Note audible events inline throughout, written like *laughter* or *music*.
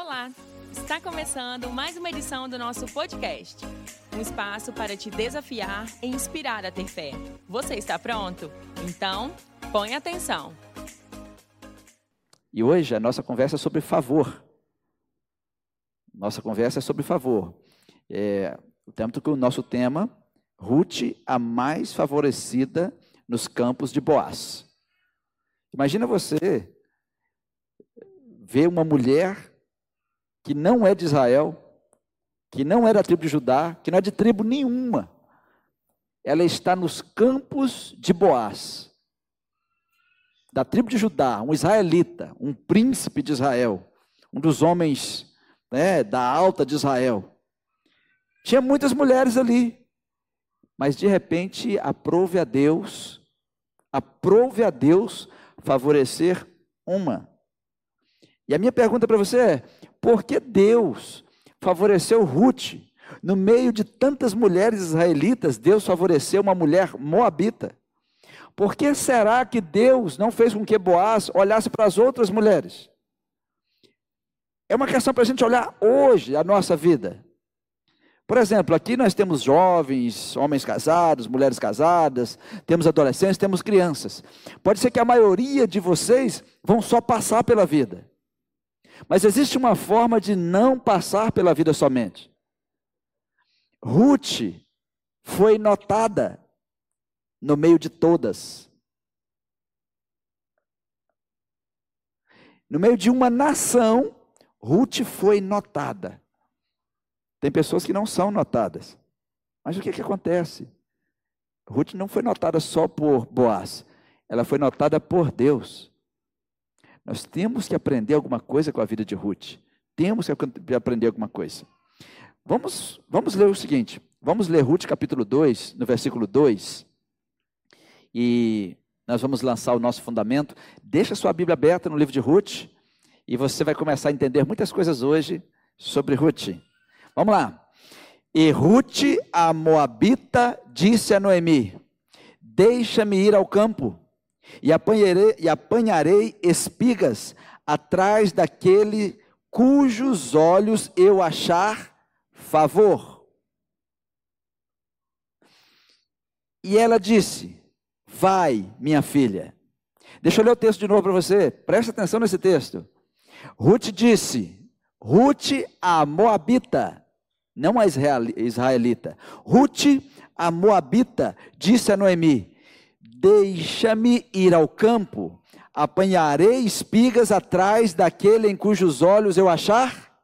Olá! Está começando mais uma edição do nosso podcast. Um espaço para te desafiar e inspirar a ter fé. Você está pronto? Então, põe atenção. E hoje a nossa conversa é sobre favor. Nossa conversa é sobre favor. É, o tempo que o nosso tema, Ruth, a mais favorecida nos campos de Boaz. Imagina você ver uma mulher que não é de Israel, que não é da tribo de Judá, que não é de tribo nenhuma. Ela está nos campos de Boaz, da tribo de Judá, um israelita, um príncipe de Israel, um dos homens né, da alta de Israel. Tinha muitas mulheres ali, mas de repente aprove a Deus, aprove a Deus favorecer uma. E a minha pergunta para você é: por que Deus favoreceu Ruth? No meio de tantas mulheres israelitas, Deus favoreceu uma mulher moabita. Por que será que Deus não fez com que Boaz olhasse para as outras mulheres? É uma questão para a gente olhar hoje a nossa vida. Por exemplo, aqui nós temos jovens, homens casados, mulheres casadas, temos adolescentes, temos crianças. Pode ser que a maioria de vocês vão só passar pela vida. Mas existe uma forma de não passar pela vida somente. Ruth foi notada no meio de todas. No meio de uma nação, Ruth foi notada. Tem pessoas que não são notadas. Mas o que, que acontece? Ruth não foi notada só por Boaz, ela foi notada por Deus. Nós temos que aprender alguma coisa com a vida de Ruth. Temos que aprender alguma coisa. Vamos, vamos ler o seguinte. Vamos ler Ruth capítulo 2, no versículo 2. E nós vamos lançar o nosso fundamento. Deixa sua Bíblia aberta no livro de Ruth. E você vai começar a entender muitas coisas hoje sobre Ruth. Vamos lá. E Ruth, a Moabita, disse a Noemi: Deixa-me ir ao campo, e apanharei, e apanharei espigas atrás daquele cujos olhos eu achar favor. E ela disse: Vai, minha filha. Deixa eu ler o texto de novo para você, presta atenção nesse texto. Ruth disse: Ruth, a Moabita, não a israelita. Ruth, a Moabita, disse a Noemi: Deixa-me ir ao campo, apanharei espigas atrás daquele em cujos olhos eu achar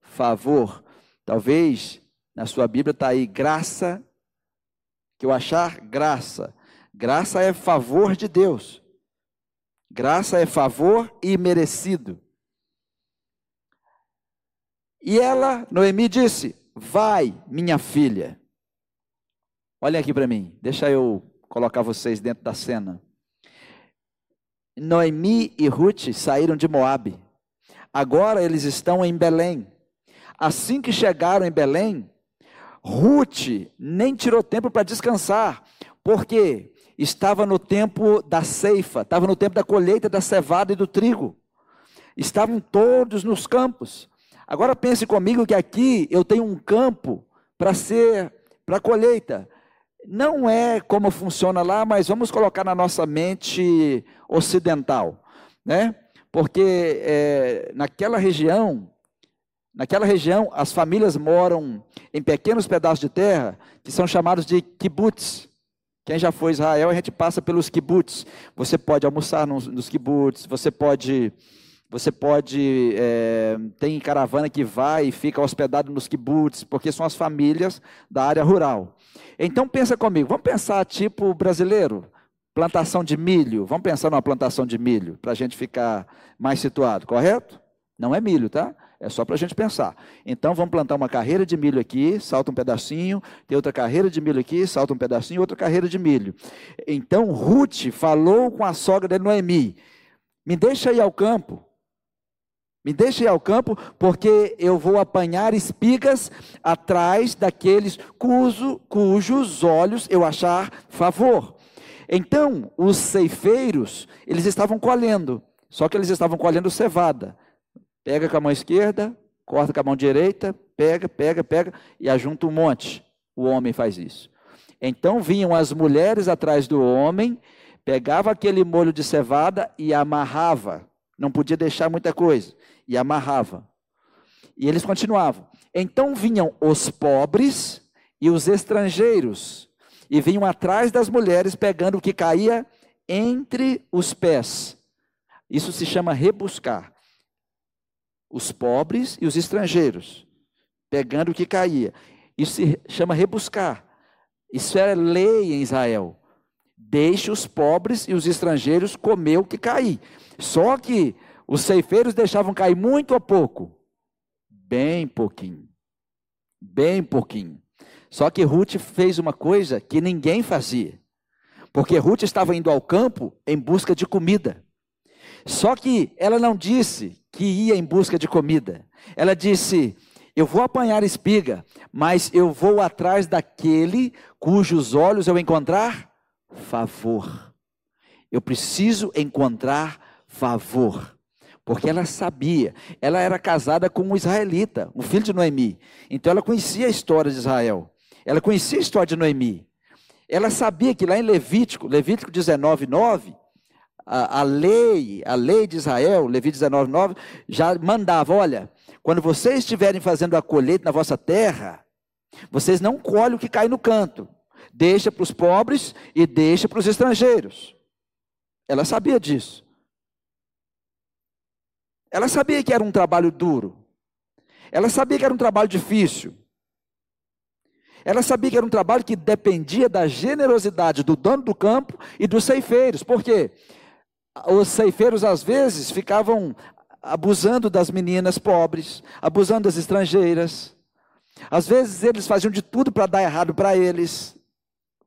favor. Talvez na sua Bíblia está aí graça, que eu achar graça. Graça é favor de Deus. Graça é favor imerecido. E ela, Noemi, disse: Vai, minha filha. Olhem aqui para mim, deixa eu colocar vocês dentro da cena. Noemi e Ruth saíram de Moabe. Agora eles estão em Belém. Assim que chegaram em Belém, Ruth nem tirou tempo para descansar, porque estava no tempo da ceifa, estava no tempo da colheita da cevada e do trigo. Estavam todos nos campos. Agora pense comigo que aqui eu tenho um campo para ser para colheita. Não é como funciona lá, mas vamos colocar na nossa mente ocidental, né? Porque é, naquela região, naquela região, as famílias moram em pequenos pedaços de terra que são chamados de kibbutz. Quem já foi a Israel, a gente passa pelos kibbutz. Você pode almoçar nos, nos kibbutz, você pode você pode. É, tem caravana que vai e fica hospedado nos kibbutz, porque são as famílias da área rural. Então pensa comigo, vamos pensar tipo brasileiro, plantação de milho. Vamos pensar numa plantação de milho, para a gente ficar mais situado, correto? Não é milho, tá? É só para a gente pensar. Então vamos plantar uma carreira de milho aqui, salta um pedacinho, tem outra carreira de milho aqui, salta um pedacinho, outra carreira de milho. Então Ruth falou com a sogra de Noemi: me deixa ir ao campo, me deixe ao campo, porque eu vou apanhar espigas atrás daqueles cujo, cujos olhos eu achar favor. Então, os ceifeiros, eles estavam colhendo, só que eles estavam colhendo cevada. Pega com a mão esquerda, corta com a mão direita, pega, pega, pega e ajunta um monte. O homem faz isso. Então vinham as mulheres atrás do homem, pegava aquele molho de cevada e amarrava. Não podia deixar muita coisa. E amarrava. E eles continuavam. Então vinham os pobres e os estrangeiros. E vinham atrás das mulheres pegando o que caía entre os pés. Isso se chama rebuscar. Os pobres e os estrangeiros, pegando o que caía. Isso se chama rebuscar. Isso é lei em Israel. Deixe os pobres e os estrangeiros comer o que cair. Só que os ceifeiros deixavam cair muito ou pouco? Bem pouquinho. Bem pouquinho. Só que Ruth fez uma coisa que ninguém fazia. Porque Ruth estava indo ao campo em busca de comida. Só que ela não disse que ia em busca de comida. Ela disse: Eu vou apanhar espiga, mas eu vou atrás daquele cujos olhos eu encontrar favor. Eu preciso encontrar favor. Porque ela sabia, ela era casada com um israelita, um filho de Noemi. Então ela conhecia a história de Israel. Ela conhecia a história de Noemi. Ela sabia que lá em Levítico, Levítico 19, 9, a, a lei, a lei de Israel, Levítico 19, 9, já mandava: olha, quando vocês estiverem fazendo a colheita na vossa terra, vocês não colhem o que cai no canto, deixa para os pobres e deixa para os estrangeiros. Ela sabia disso. Ela sabia que era um trabalho duro. Ela sabia que era um trabalho difícil. Ela sabia que era um trabalho que dependia da generosidade do dono do campo e dos ceifeiros. Por quê? Os ceifeiros, às vezes, ficavam abusando das meninas pobres, abusando das estrangeiras. Às vezes, eles faziam de tudo para dar errado para eles.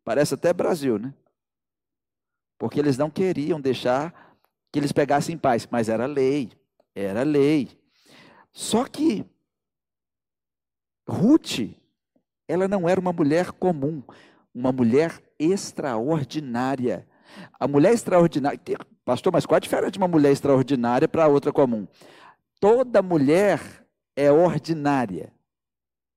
Parece até Brasil, né? Porque eles não queriam deixar que eles pegassem paz, mas era lei, era lei. Só que Ruth ela não era uma mulher comum, uma mulher extraordinária. A mulher extraordinária, pastor, mas qual a diferença de uma mulher extraordinária para outra comum? Toda mulher é ordinária.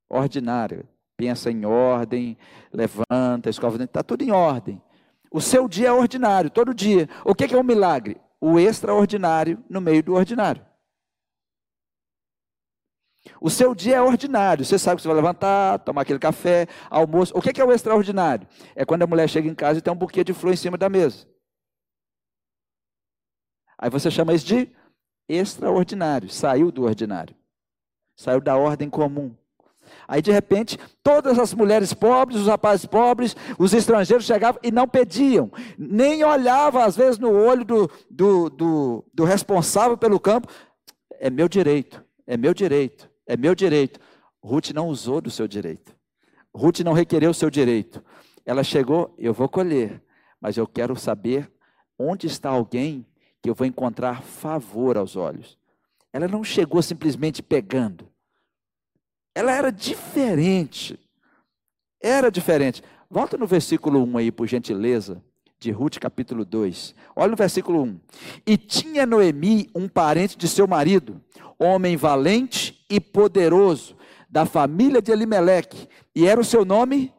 Ordinária. Pensa em ordem, levanta, escova está tudo em ordem. O seu dia é ordinário, todo dia. O que é um milagre? O extraordinário no meio do ordinário. O seu dia é ordinário. Você sabe que você vai levantar, tomar aquele café, almoço. O que é o extraordinário? É quando a mulher chega em casa e tem um buquê de flor em cima da mesa. Aí você chama isso de extraordinário. Saiu do ordinário. Saiu da ordem comum. Aí de repente, todas as mulheres pobres, os rapazes pobres, os estrangeiros chegavam e não pediam, nem olhavam às vezes no olho do, do, do, do responsável pelo campo. É meu direito, é meu direito. É meu direito. Ruth não usou do seu direito. Ruth não requereu o seu direito. Ela chegou, eu vou colher, mas eu quero saber onde está alguém que eu vou encontrar favor aos olhos. Ela não chegou simplesmente pegando. Ela era diferente. Era diferente. Volta no versículo 1 aí, por gentileza, de Ruth capítulo 2. Olha no versículo 1. E tinha Noemi um parente de seu marido, homem valente e poderoso, da família de Elimeleque, e era o seu nome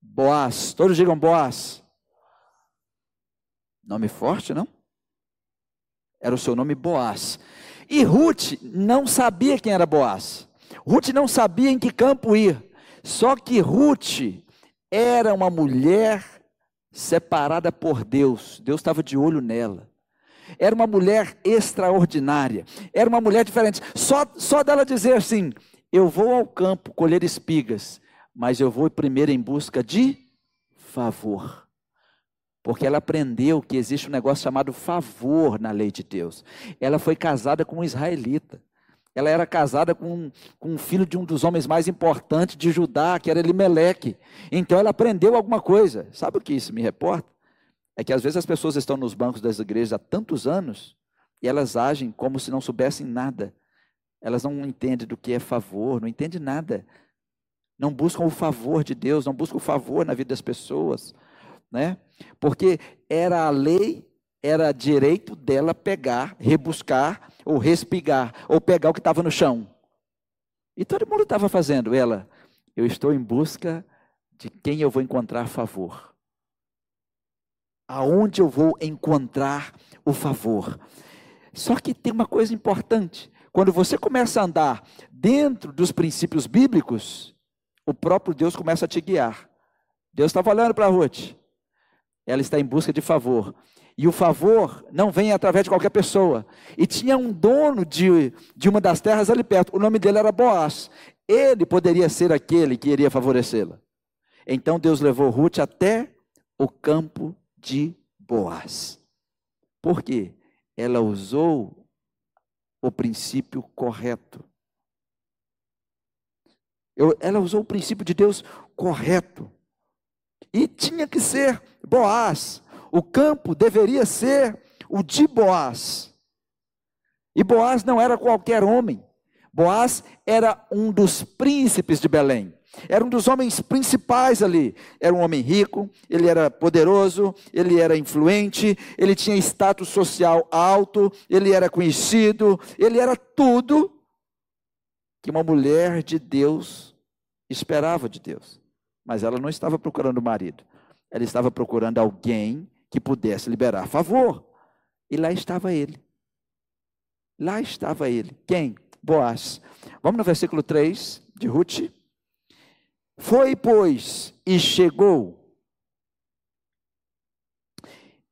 Boaz. Todos digam Boaz. Nome forte, não? Era o seu nome Boaz. E Ruth não sabia quem era Boaz. Ruth não sabia em que campo ir. Só que Ruth era uma mulher separada por Deus. Deus estava de olho nela. Era uma mulher extraordinária. Era uma mulher diferente. Só, só dela dizer assim: Eu vou ao campo colher espigas, mas eu vou primeiro em busca de favor. Porque ela aprendeu que existe um negócio chamado favor na lei de Deus. Ela foi casada com um israelita. Ela era casada com, com um filho de um dos homens mais importantes de Judá, que era Elimeleque. Então ela aprendeu alguma coisa. Sabe o que isso me reporta? É que às vezes as pessoas estão nos bancos das igrejas há tantos anos e elas agem como se não soubessem nada. Elas não entendem do que é favor, não entendem nada. Não buscam o favor de Deus, não buscam o favor na vida das pessoas, né? Porque era a lei, era direito dela pegar, rebuscar ou respigar, ou pegar o que estava no chão. E todo mundo estava fazendo. Ela, eu estou em busca de quem eu vou encontrar favor. Aonde eu vou encontrar o favor. Só que tem uma coisa importante. Quando você começa a andar dentro dos princípios bíblicos, o próprio Deus começa a te guiar. Deus estava olhando para Ruth. Ela está em busca de favor. E o favor não vem através de qualquer pessoa. E tinha um dono de, de uma das terras ali perto. O nome dele era Boaz. Ele poderia ser aquele que iria favorecê-la. Então Deus levou Ruth até o campo de Boaz. Por quê? Ela usou o princípio correto. Eu, ela usou o princípio de Deus correto. E tinha que ser Boaz. O campo deveria ser o de Boaz. E Boaz não era qualquer homem. Boaz era um dos príncipes de Belém. Era um dos homens principais ali. Era um homem rico, ele era poderoso, ele era influente, ele tinha status social alto, ele era conhecido, ele era tudo que uma mulher de Deus esperava de Deus. Mas ela não estava procurando marido. Ela estava procurando alguém que pudesse liberar favor. E lá estava ele. Lá estava ele. Quem? Boaz. Vamos no versículo 3 de Ruth. Foi, pois, e chegou.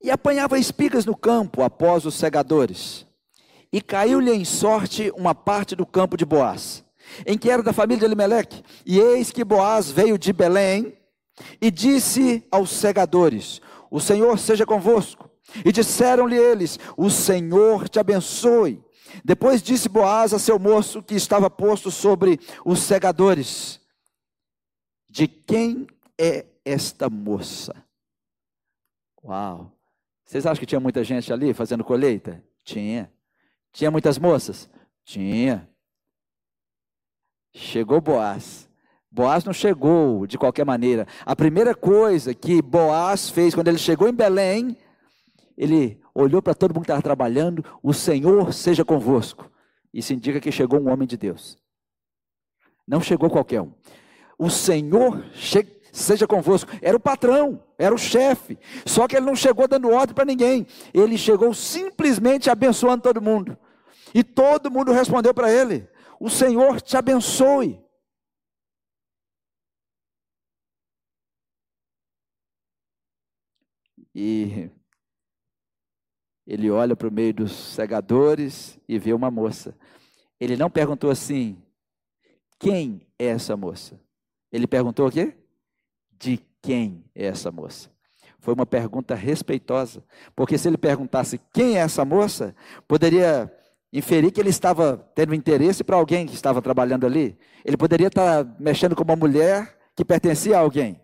E apanhava espigas no campo após os segadores. E caiu-lhe em sorte uma parte do campo de Boaz em que era da família de Elimeleque. E eis que Boaz veio de Belém e disse aos segadores: O Senhor seja convosco. E disseram-lhe eles: O Senhor te abençoe. Depois disse Boaz a seu moço que estava posto sobre os segadores: De quem é esta moça? Uau! Vocês acham que tinha muita gente ali fazendo colheita? Tinha. Tinha muitas moças? Tinha. Chegou Boaz. Boaz não chegou de qualquer maneira. A primeira coisa que Boaz fez quando ele chegou em Belém, ele olhou para todo mundo que estava trabalhando: O Senhor seja convosco. Isso indica que chegou um homem de Deus. Não chegou qualquer um. O Senhor seja convosco. Era o patrão, era o chefe. Só que ele não chegou dando ordem para ninguém. Ele chegou simplesmente abençoando todo mundo. E todo mundo respondeu para ele: o Senhor te abençoe. E ele olha para o meio dos segadores e vê uma moça. Ele não perguntou assim: quem é essa moça? Ele perguntou o quê? De quem é essa moça? Foi uma pergunta respeitosa, porque se ele perguntasse quem é essa moça, poderia inferir que ele estava tendo interesse para alguém que estava trabalhando ali. Ele poderia estar mexendo com uma mulher que pertencia a alguém.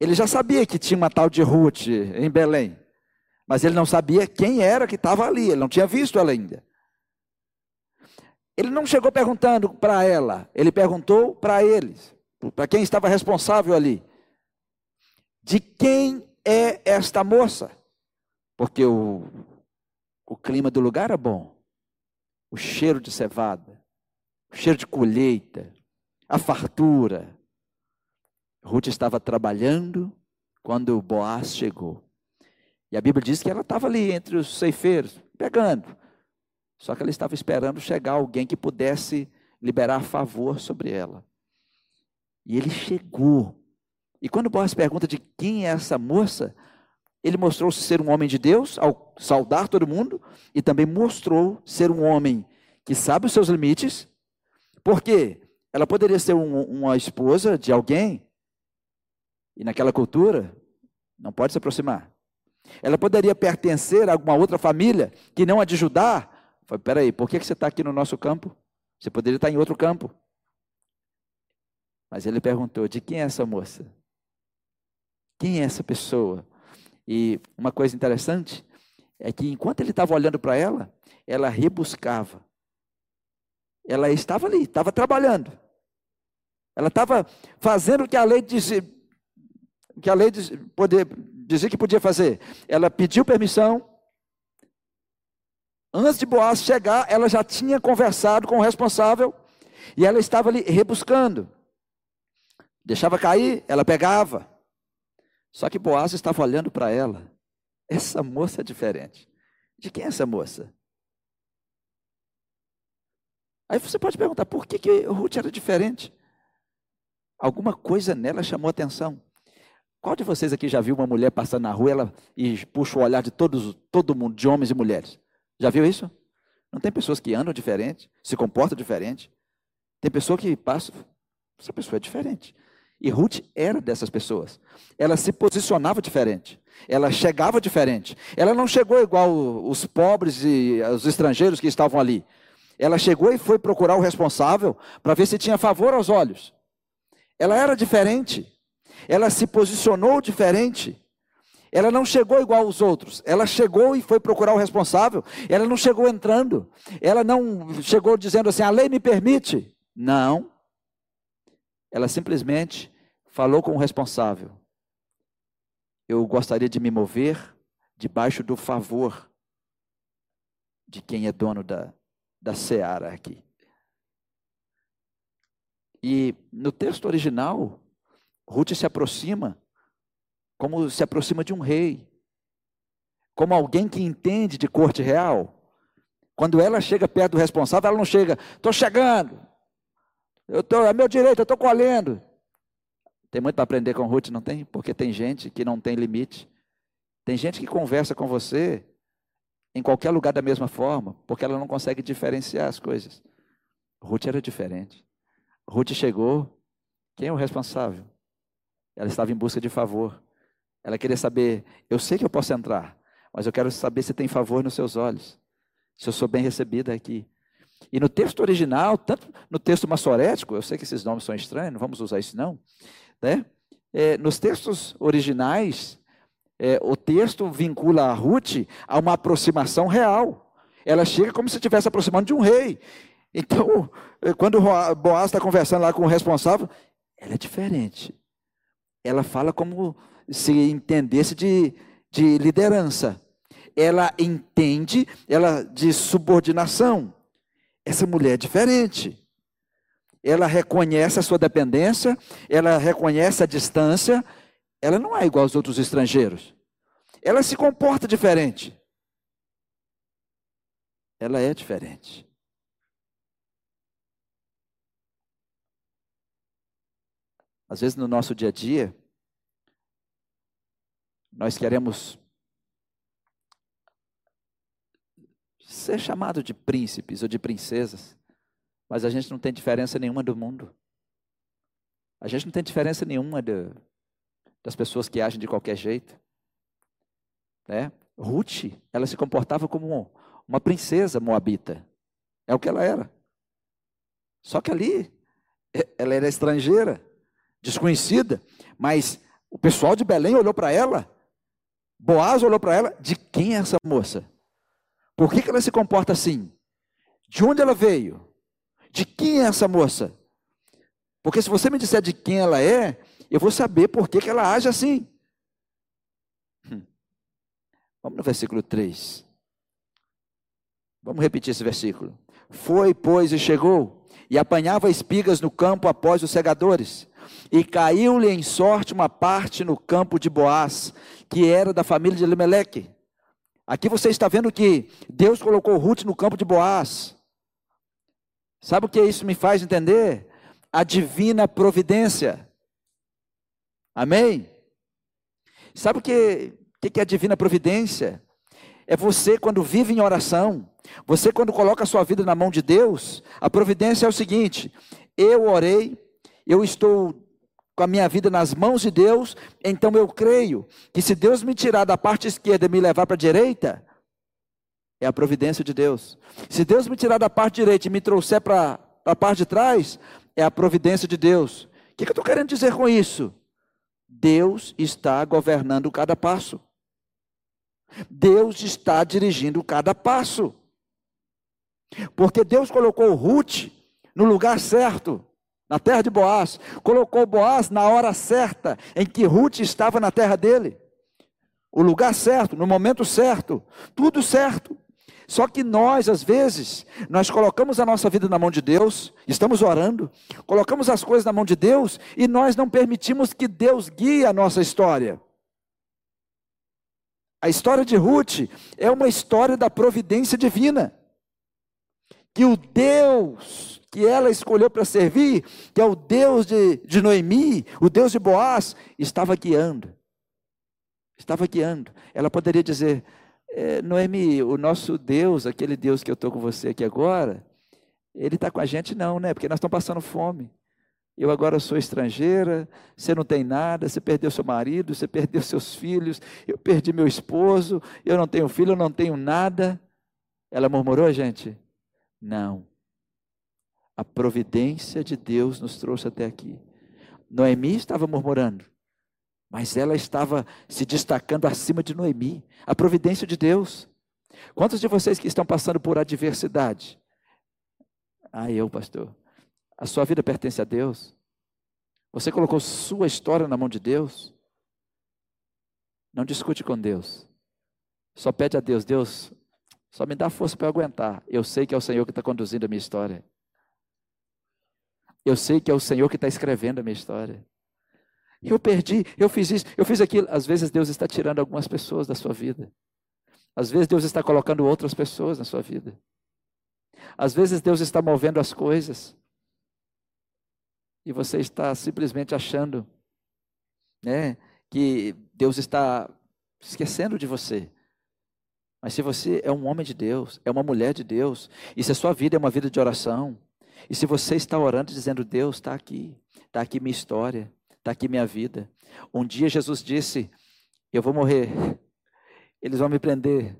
Ele já sabia que tinha uma tal de Ruth em Belém, mas ele não sabia quem era que estava ali, ele não tinha visto ela ainda. Ele não chegou perguntando para ela, ele perguntou para eles, para quem estava responsável ali. De quem é esta moça? Porque o o clima do lugar era bom. O cheiro de cevada, o cheiro de colheita, a fartura. Ruth estava trabalhando quando Boaz chegou. E a Bíblia diz que ela estava ali entre os ceifeiros, pegando. Só que ela estava esperando chegar alguém que pudesse liberar favor sobre ela. E ele chegou. E quando Boaz pergunta de quem é essa moça, ele mostrou ser um homem de Deus ao saudar todo mundo e também mostrou ser um homem que sabe os seus limites, porque ela poderia ser um, uma esposa de alguém e naquela cultura não pode se aproximar. Ela poderia pertencer a alguma outra família que não a de Judá. Falei, peraí, por que você está aqui no nosso campo? Você poderia estar em outro campo. Mas ele perguntou: de quem é essa moça? Quem é essa pessoa? E uma coisa interessante é que enquanto ele estava olhando para ela, ela rebuscava. Ela estava ali, estava trabalhando. Ela estava fazendo o que a lei dizia, que a lei diz, poder, dizia que podia fazer. Ela pediu permissão, Antes de Boaz chegar, ela já tinha conversado com o responsável e ela estava ali rebuscando. Deixava cair, ela pegava. Só que Boaz estava olhando para ela. Essa moça é diferente. De quem é essa moça? Aí você pode perguntar, por que, que Ruth era diferente? Alguma coisa nela chamou atenção. Qual de vocês aqui já viu uma mulher passando na rua ela, e puxa o olhar de todos, todo mundo, de homens e mulheres? Já viu isso? Não tem pessoas que andam diferente, se comportam diferente. Tem pessoa que passa, essa pessoa é diferente. E Ruth era dessas pessoas. Ela se posicionava diferente. Ela chegava diferente. Ela não chegou igual os pobres e os estrangeiros que estavam ali. Ela chegou e foi procurar o responsável para ver se tinha favor aos olhos. Ela era diferente. Ela se posicionou diferente. Ela não chegou igual aos outros. Ela chegou e foi procurar o responsável. Ela não chegou entrando. Ela não chegou dizendo assim: a lei me permite. Não. Ela simplesmente falou com o responsável: Eu gostaria de me mover debaixo do favor de quem é dono da, da seara aqui. E no texto original, Ruth se aproxima como se aproxima de um rei, como alguém que entende de corte real. Quando ela chega perto do responsável, ela não chega, estou chegando, eu tô, é meu direito, eu estou colhendo. Tem muito para aprender com Ruth, não tem? Porque tem gente que não tem limite. Tem gente que conversa com você em qualquer lugar da mesma forma, porque ela não consegue diferenciar as coisas. Ruth era diferente. Ruth chegou, quem é o responsável? Ela estava em busca de favor. Ela queria saber, eu sei que eu posso entrar, mas eu quero saber se tem favor nos seus olhos, se eu sou bem recebida aqui. E no texto original, tanto no texto massorético, eu sei que esses nomes são estranhos, não vamos usar isso não, né? É, nos textos originais, é, o texto vincula a Ruth a uma aproximação real. Ela chega como se estivesse aproximando de um rei. Então, é, quando Boaz está conversando lá com o responsável, ela é diferente. Ela fala como se entendesse de, de liderança. Ela entende, ela de subordinação. Essa mulher é diferente ela reconhece a sua dependência, ela reconhece a distância, ela não é igual aos outros estrangeiros. Ela se comporta diferente. Ela é diferente. Às vezes no nosso dia a dia, nós queremos ser chamado de príncipes ou de princesas. Mas a gente não tem diferença nenhuma do mundo. A gente não tem diferença nenhuma de, das pessoas que agem de qualquer jeito. Né? Ruth, ela se comportava como uma princesa moabita. É o que ela era. Só que ali, ela era estrangeira, desconhecida, mas o pessoal de Belém olhou para ela, Boaz olhou para ela, de quem é essa moça? Por que, que ela se comporta assim? De onde ela veio? De quem é essa moça? Porque se você me disser de quem ela é, eu vou saber por que, que ela age assim. Hum. Vamos no versículo 3. Vamos repetir esse versículo. Foi, pois, e chegou, e apanhava espigas no campo após os segadores. E caiu-lhe em sorte uma parte no campo de Boaz, que era da família de Elimelec. Aqui você está vendo que Deus colocou Ruth no campo de Boaz. Sabe o que isso me faz entender? A divina providência. Amém? Sabe o que, que é a divina providência? É você quando vive em oração, você quando coloca a sua vida na mão de Deus, a providência é o seguinte: eu orei, eu estou com a minha vida nas mãos de Deus, então eu creio que se Deus me tirar da parte esquerda e me levar para a direita, é a providência de Deus. Se Deus me tirar da parte direita e me trouxer para a parte de trás, é a providência de Deus. O que, que eu estou querendo dizer com isso? Deus está governando cada passo. Deus está dirigindo cada passo. Porque Deus colocou Ruth no lugar certo, na terra de Boaz. Colocou Boaz na hora certa em que Ruth estava na terra dele. O lugar certo, no momento certo, tudo certo. Só que nós, às vezes, nós colocamos a nossa vida na mão de Deus, estamos orando, colocamos as coisas na mão de Deus e nós não permitimos que Deus guie a nossa história. A história de Ruth é uma história da providência divina. Que o Deus que ela escolheu para servir, que é o Deus de, de Noemi, o Deus de Boaz, estava guiando. Estava guiando. Ela poderia dizer: é, Noemi, o nosso Deus, aquele Deus que eu estou com você aqui agora, ele está com a gente não, né? Porque nós estamos passando fome. Eu agora sou estrangeira, você não tem nada, você perdeu seu marido, você perdeu seus filhos, eu perdi meu esposo, eu não tenho filho, eu não tenho nada. Ela murmurou, gente? Não. A providência de Deus nos trouxe até aqui. Noemi estava murmurando. Mas ela estava se destacando acima de Noemi, a providência de Deus. Quantos de vocês que estão passando por adversidade? Ah, eu, pastor. A sua vida pertence a Deus. Você colocou sua história na mão de Deus. Não discute com Deus. Só pede a Deus, Deus, só me dá força para aguentar. Eu sei que é o Senhor que está conduzindo a minha história. Eu sei que é o Senhor que está escrevendo a minha história. Eu perdi, eu fiz isso, eu fiz aquilo. Às vezes Deus está tirando algumas pessoas da sua vida. Às vezes Deus está colocando outras pessoas na sua vida. Às vezes Deus está movendo as coisas. E você está simplesmente achando, né, que Deus está esquecendo de você. Mas se você é um homem de Deus, é uma mulher de Deus, e se a sua vida é uma vida de oração, e se você está orando dizendo, Deus está aqui, está aqui minha história, está aqui minha vida. Um dia Jesus disse: Eu vou morrer, eles vão me prender,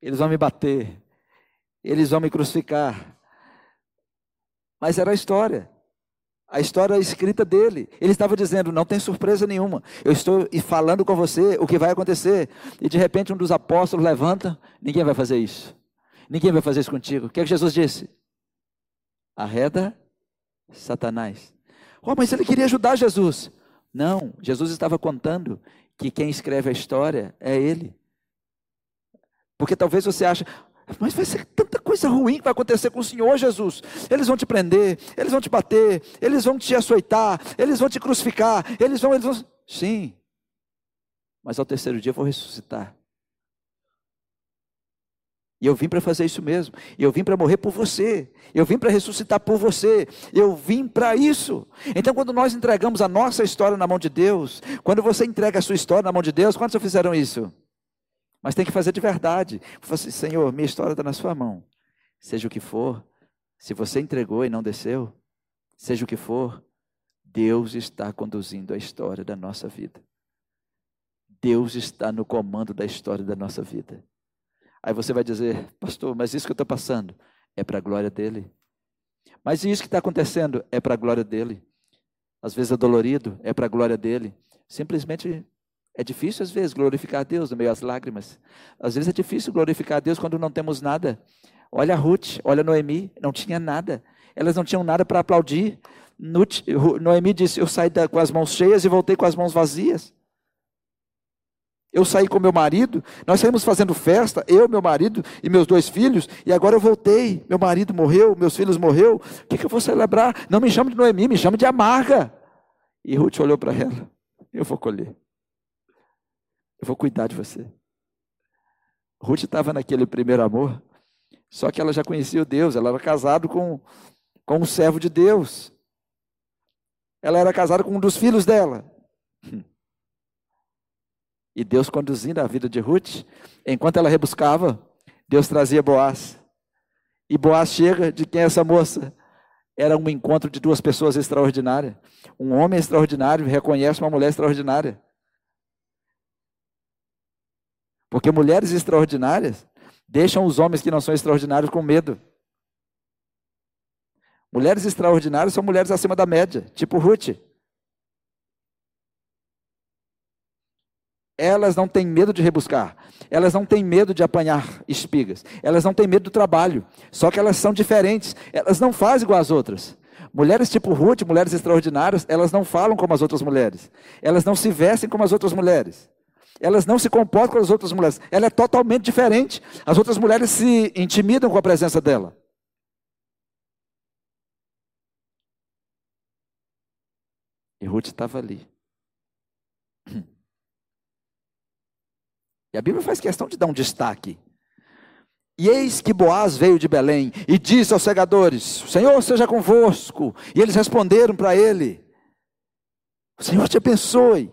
eles vão me bater, eles vão me crucificar. Mas era a história. A história escrita dele. Ele estava dizendo: não tem surpresa nenhuma. Eu estou falando com você o que vai acontecer. E de repente um dos apóstolos levanta: ninguém vai fazer isso. Ninguém vai fazer isso contigo. O que, é que Jesus disse? Arreda Satanás. Oh, mas ele queria ajudar Jesus. Não, Jesus estava contando que quem escreve a história é ele. Porque talvez você ache, mas vai ser tanta coisa ruim que vai acontecer com o Senhor Jesus. Eles vão te prender, eles vão te bater, eles vão te açoitar, eles vão te crucificar, eles vão, eles vão. Sim. Mas ao terceiro dia eu vou ressuscitar. E eu vim para fazer isso mesmo. Eu vim para morrer por você. Eu vim para ressuscitar por você. Eu vim para isso. Então, quando nós entregamos a nossa história na mão de Deus, quando você entrega a sua história na mão de Deus, quantos fizeram isso? Mas tem que fazer de verdade. Assim, Senhor, minha história está na sua mão. Seja o que for, se você entregou e não desceu, seja o que for, Deus está conduzindo a história da nossa vida. Deus está no comando da história da nossa vida. Aí você vai dizer, pastor, mas isso que eu estou passando é para a glória dele. Mas isso que está acontecendo é para a glória dele. Às vezes é dolorido, é para a glória dele. Simplesmente é difícil às vezes glorificar a Deus no meio das lágrimas. Às vezes é difícil glorificar a Deus quando não temos nada. Olha Ruth, olha Noemi, não tinha nada. Elas não tinham nada para aplaudir. Noemi disse: Eu saí com as mãos cheias e voltei com as mãos vazias. Eu saí com meu marido, nós saímos fazendo festa, eu, meu marido e meus dois filhos, e agora eu voltei. Meu marido morreu, meus filhos morreu. O que, que eu vou celebrar? Não me chame de Noemi, me chame de amarga. E Ruth olhou para ela: Eu vou colher. Eu vou cuidar de você. Ruth estava naquele primeiro amor, só que ela já conhecia o Deus, ela era casada com, com um servo de Deus. Ela era casada com um dos filhos dela. E Deus conduzindo a vida de Ruth, enquanto ela rebuscava, Deus trazia Boaz. E Boaz chega, de quem é essa moça? Era um encontro de duas pessoas extraordinárias. Um homem extraordinário reconhece uma mulher extraordinária. Porque mulheres extraordinárias deixam os homens que não são extraordinários com medo. Mulheres extraordinárias são mulheres acima da média, tipo Ruth. Elas não têm medo de rebuscar. Elas não têm medo de apanhar espigas. Elas não têm medo do trabalho. Só que elas são diferentes. Elas não fazem igual as outras. Mulheres tipo Ruth, mulheres extraordinárias, elas não falam como as outras mulheres. Elas não se vestem como as outras mulheres. elas não se comportam com as outras mulheres. Ela é totalmente diferente. As outras mulheres se intimidam com a presença dela. E Ruth estava ali. E a Bíblia faz questão de dar um destaque. E eis que Boaz veio de Belém e disse aos segadores: O Senhor seja convosco. E eles responderam para ele: O Senhor te abençoe.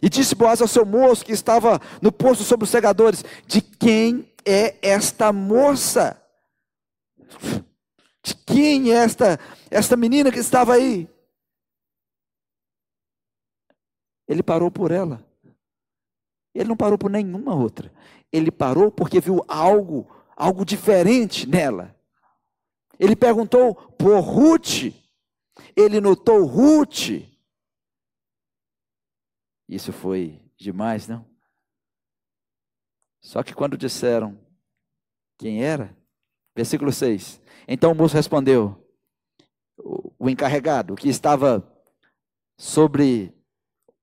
E disse Boaz ao seu moço que estava no posto sobre os segadores: De quem é esta moça? De quem é esta, esta menina que estava aí? Ele parou por ela. Ele não parou por nenhuma outra. Ele parou porque viu algo, algo diferente nela. Ele perguntou por Ruth. Ele notou Ruth. Isso foi demais, não? Só que quando disseram quem era, versículo 6. Então o moço respondeu: o encarregado que estava sobre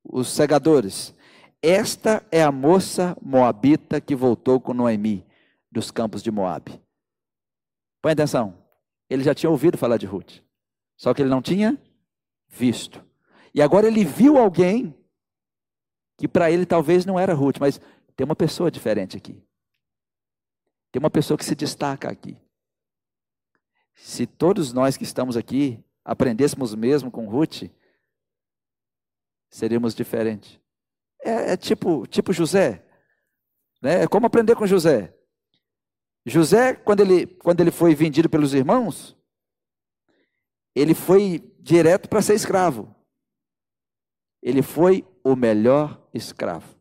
os segadores. Esta é a moça moabita que voltou com Noemi dos campos de Moabe. Põe atenção. Ele já tinha ouvido falar de Ruth. Só que ele não tinha visto. E agora ele viu alguém que para ele talvez não era Ruth, mas tem uma pessoa diferente aqui. Tem uma pessoa que se destaca aqui. Se todos nós que estamos aqui aprendêssemos mesmo com Ruth, seríamos diferentes. É, é, tipo, tipo José. Né? É como aprender com José. José, quando ele, quando ele foi vendido pelos irmãos, ele foi direto para ser escravo. Ele foi o melhor escravo.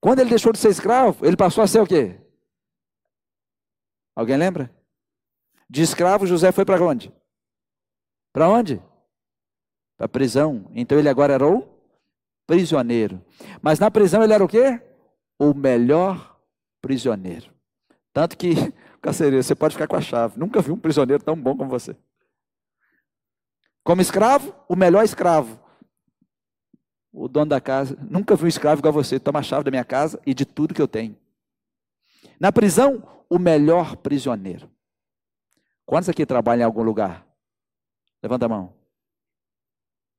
Quando ele deixou de ser escravo, ele passou a ser o quê? Alguém lembra? De escravo, José foi para onde? Para onde? Para a prisão. Então ele agora era o prisioneiro. Mas na prisão ele era o quê? O melhor prisioneiro. Tanto que, *laughs* carcereiro, você pode ficar com a chave. Nunca vi um prisioneiro tão bom como você. Como escravo, o melhor escravo. O dono da casa, nunca vi um escravo igual você. Toma a chave da minha casa e de tudo que eu tenho. Na prisão, o melhor prisioneiro. Quantos aqui trabalham em algum lugar? Levanta a mão.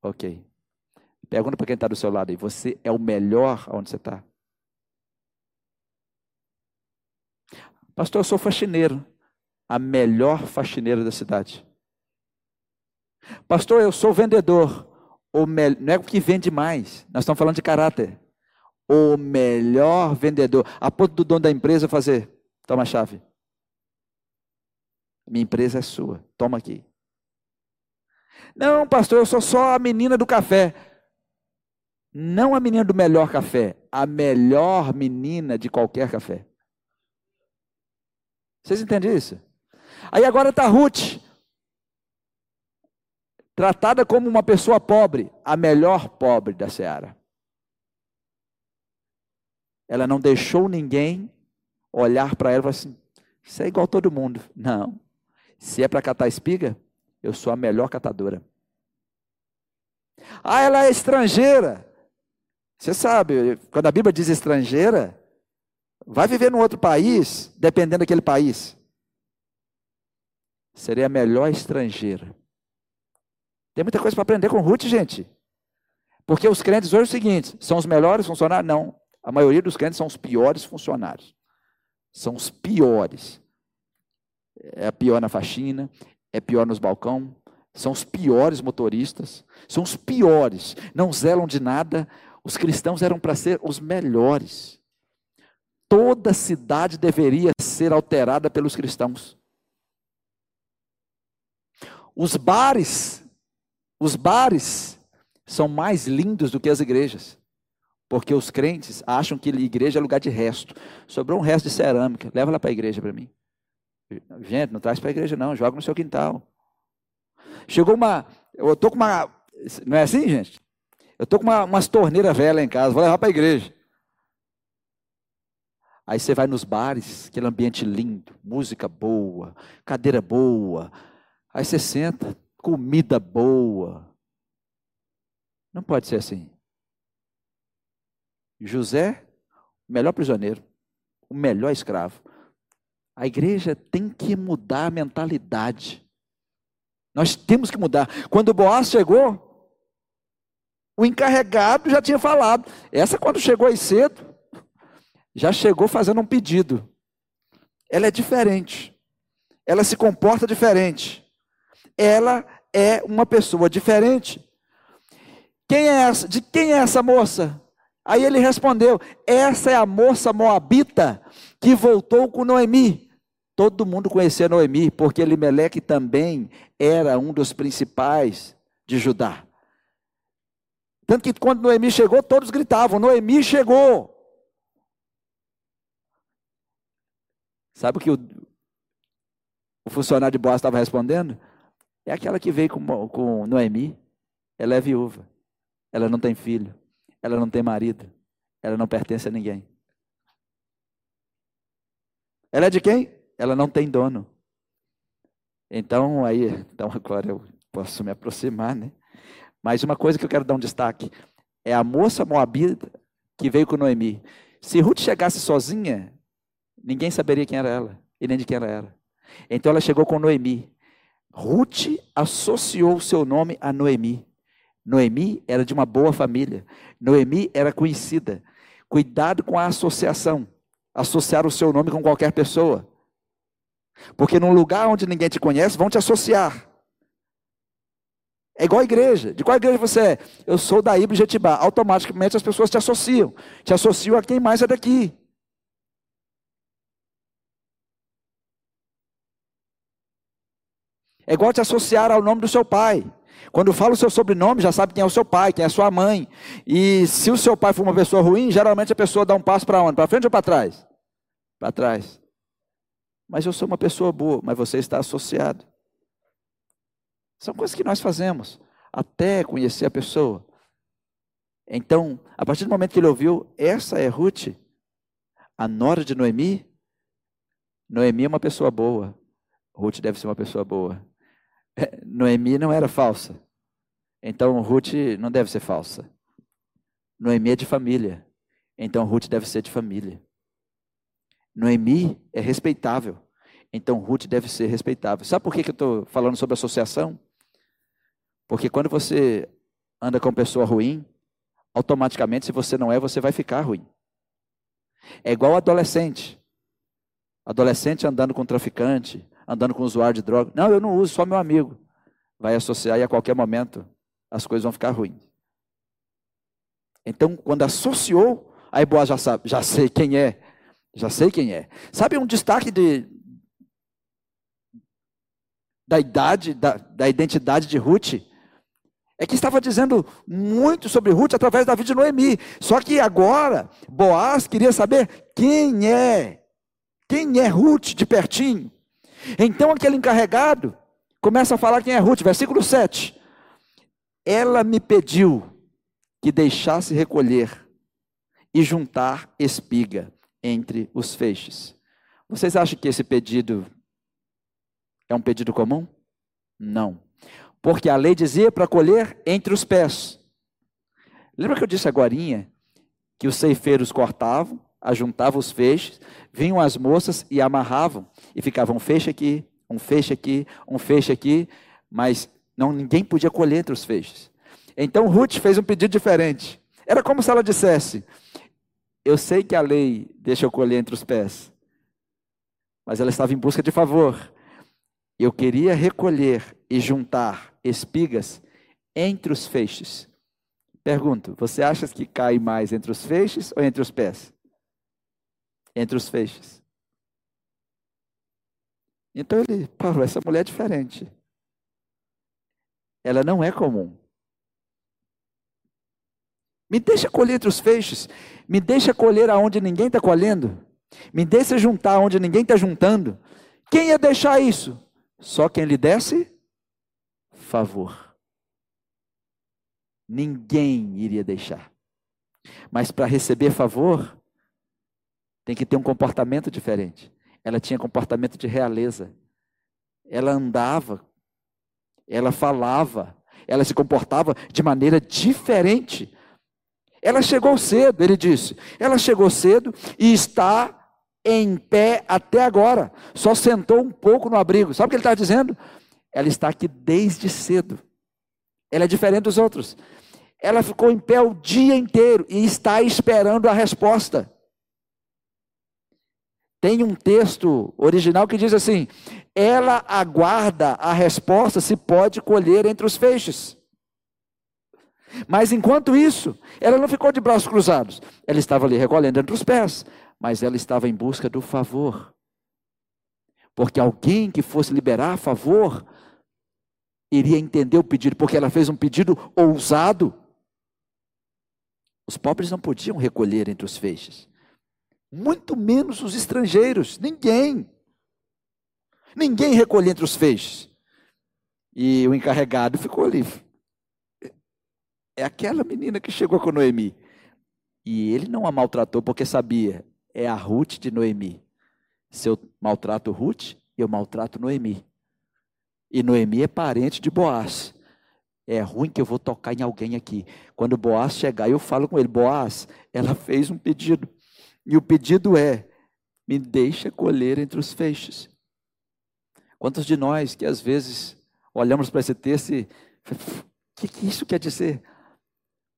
Ok. Pergunta para quem está do seu lado aí. Você é o melhor onde você está? Pastor, eu sou faxineiro. A melhor faxineira da cidade. Pastor, eu sou vendedor. O me... Não é o que vende mais. Nós estamos falando de caráter. O melhor vendedor. A ponto do dono da empresa fazer. Toma a chave. Minha empresa é sua. Toma aqui. Não, pastor, eu sou só a menina do café. Não a menina do melhor café, a melhor menina de qualquer café. Vocês entendem isso? Aí agora está Ruth, tratada como uma pessoa pobre, a melhor pobre da seara. Ela não deixou ninguém olhar para ela e falar assim: Isso é igual todo mundo. Não. Se é para catar espiga, eu sou a melhor catadora. Ah, ela é estrangeira. Você sabe, quando a Bíblia diz estrangeira, vai viver num outro país, dependendo daquele país. Seria a melhor estrangeira. Tem muita coisa para aprender com Ruth, gente. Porque os crentes hoje é o seguinte: são os melhores funcionários? Não. A maioria dos crentes são os piores funcionários. São os piores é pior na faxina, é pior nos balcão, são os piores motoristas, são os piores, não zelam de nada. Os cristãos eram para ser os melhores. Toda cidade deveria ser alterada pelos cristãos. Os bares, os bares são mais lindos do que as igrejas. Porque os crentes acham que igreja é lugar de resto. Sobrou um resto de cerâmica, leva lá para a igreja para mim. Gente, não traz para a igreja não, joga no seu quintal. Chegou uma, eu tô com uma, não é assim, gente? Eu tô com uma, umas torneiras velhas em casa, vou levar para a igreja. Aí você vai nos bares, aquele ambiente lindo, música boa, cadeira boa. Aí você senta, comida boa. Não pode ser assim. José, o melhor prisioneiro, o melhor escravo. A igreja tem que mudar a mentalidade. Nós temos que mudar. Quando Boaz chegou, o encarregado já tinha falado. Essa, quando chegou aí cedo, já chegou fazendo um pedido. Ela é diferente. Ela se comporta diferente. Ela é uma pessoa diferente. Quem é essa? De quem é essa moça? Aí ele respondeu: Essa é a moça moabita que voltou com Noemi. Todo mundo conhecia Noemi, porque Elimeleque também era um dos principais de Judá. Tanto que quando Noemi chegou, todos gritavam: Noemi chegou. Sabe o que o, o funcionário de Boaz estava respondendo? É aquela que veio com, com Noemi. Ela é viúva. Ela não tem filho. Ela não tem marido. Ela não pertence a ninguém. Ela é de quem? Ela não tem dono. Então, aí, *laughs* então agora eu posso me aproximar, né? Mas uma coisa que eu quero dar um destaque é a moça moabita que veio com Noemi. Se Ruth chegasse sozinha, ninguém saberia quem era ela e nem de quem ela era. Então ela chegou com Noemi. Ruth associou o seu nome a Noemi. Noemi era de uma boa família. Noemi era conhecida. Cuidado com a associação. Associar o seu nome com qualquer pessoa. Porque num lugar onde ninguém te conhece, vão te associar. É igual a igreja. De qual igreja você é? Eu sou da Ibra. Automaticamente as pessoas te associam. Te associam a quem mais é daqui. É igual te associar ao nome do seu pai. Quando fala o seu sobrenome, já sabe quem é o seu pai, quem é a sua mãe. E se o seu pai for uma pessoa ruim, geralmente a pessoa dá um passo para onde? Para frente ou para trás? Para trás. Mas eu sou uma pessoa boa, mas você está associado. São coisas que nós fazemos até conhecer a pessoa. Então, a partir do momento que ele ouviu, essa é Ruth, a nora de Noemi. Noemi é uma pessoa boa. Ruth deve ser uma pessoa boa. Noemi não era falsa. Então Ruth não deve ser falsa. Noemi é de família. Então Ruth deve ser de família. Noemi é respeitável. Então Ruth deve ser respeitável. Sabe por que, que eu estou falando sobre associação? Porque quando você anda com pessoa ruim, automaticamente, se você não é, você vai ficar ruim. É igual adolescente. Adolescente andando com traficante, andando com usuário de droga. Não, eu não uso, só meu amigo. Vai associar e a qualquer momento as coisas vão ficar ruins. Então, quando associou, aí Boaz já sabe, já sei quem é, já sei quem é. Sabe um destaque de, da idade, da, da identidade de Ruth? É que estava dizendo muito sobre Ruth através da vida de Noemi. Só que agora, Boaz queria saber quem é, quem é Ruth de pertinho. Então aquele encarregado começa a falar quem é Ruth, versículo 7. Ela me pediu que deixasse recolher e juntar espiga entre os feixes. Vocês acham que esse pedido é um pedido comum? Não. Porque a lei dizia para colher entre os pés. Lembra que eu disse agora que os ceifeiros cortavam, ajuntavam os feixes, vinham as moças e amarravam, e ficava um feixe aqui, um feixe aqui, um feixe aqui, mas não ninguém podia colher entre os feixes. Então Ruth fez um pedido diferente. Era como se ela dissesse: Eu sei que a lei deixa eu colher entre os pés, mas ela estava em busca de favor. Eu queria recolher e juntar espigas entre os feixes. Pergunto: você acha que cai mais entre os feixes ou entre os pés? Entre os feixes. Então ele, Paulo, essa mulher é diferente. Ela não é comum. Me deixa colher entre os feixes. Me deixa colher aonde ninguém está colhendo. Me deixa juntar onde ninguém está juntando. Quem ia deixar isso? Só quem lhe desse favor. Ninguém iria deixar. Mas para receber favor, tem que ter um comportamento diferente. Ela tinha comportamento de realeza. Ela andava, ela falava, Ela se comportava de maneira diferente. Ela chegou cedo, ele disse. Ela chegou cedo e está em pé até agora. Só sentou um pouco no abrigo. Sabe o que ele está dizendo? Ela está aqui desde cedo. Ela é diferente dos outros. Ela ficou em pé o dia inteiro e está esperando a resposta. Tem um texto original que diz assim: ela aguarda a resposta se pode colher entre os feixes. Mas enquanto isso, ela não ficou de braços cruzados. Ela estava ali recolhendo entre os pés, mas ela estava em busca do favor. Porque alguém que fosse liberar favor iria entender o pedido, porque ela fez um pedido ousado. Os pobres não podiam recolher entre os feixes, muito menos os estrangeiros, ninguém. Ninguém recolhia entre os feixes. E o encarregado ficou ali. É aquela menina que chegou com Noemi. E ele não a maltratou porque sabia, é a Ruth de Noemi. Se eu maltrato Ruth, eu maltrato Noemi. E Noemi é parente de Boaz. É ruim que eu vou tocar em alguém aqui. Quando Boaz chegar, eu falo com ele: Boaz, ela fez um pedido. E o pedido é: me deixa colher entre os feixes. Quantos de nós que às vezes olhamos para esse texto e. O que, que isso quer dizer?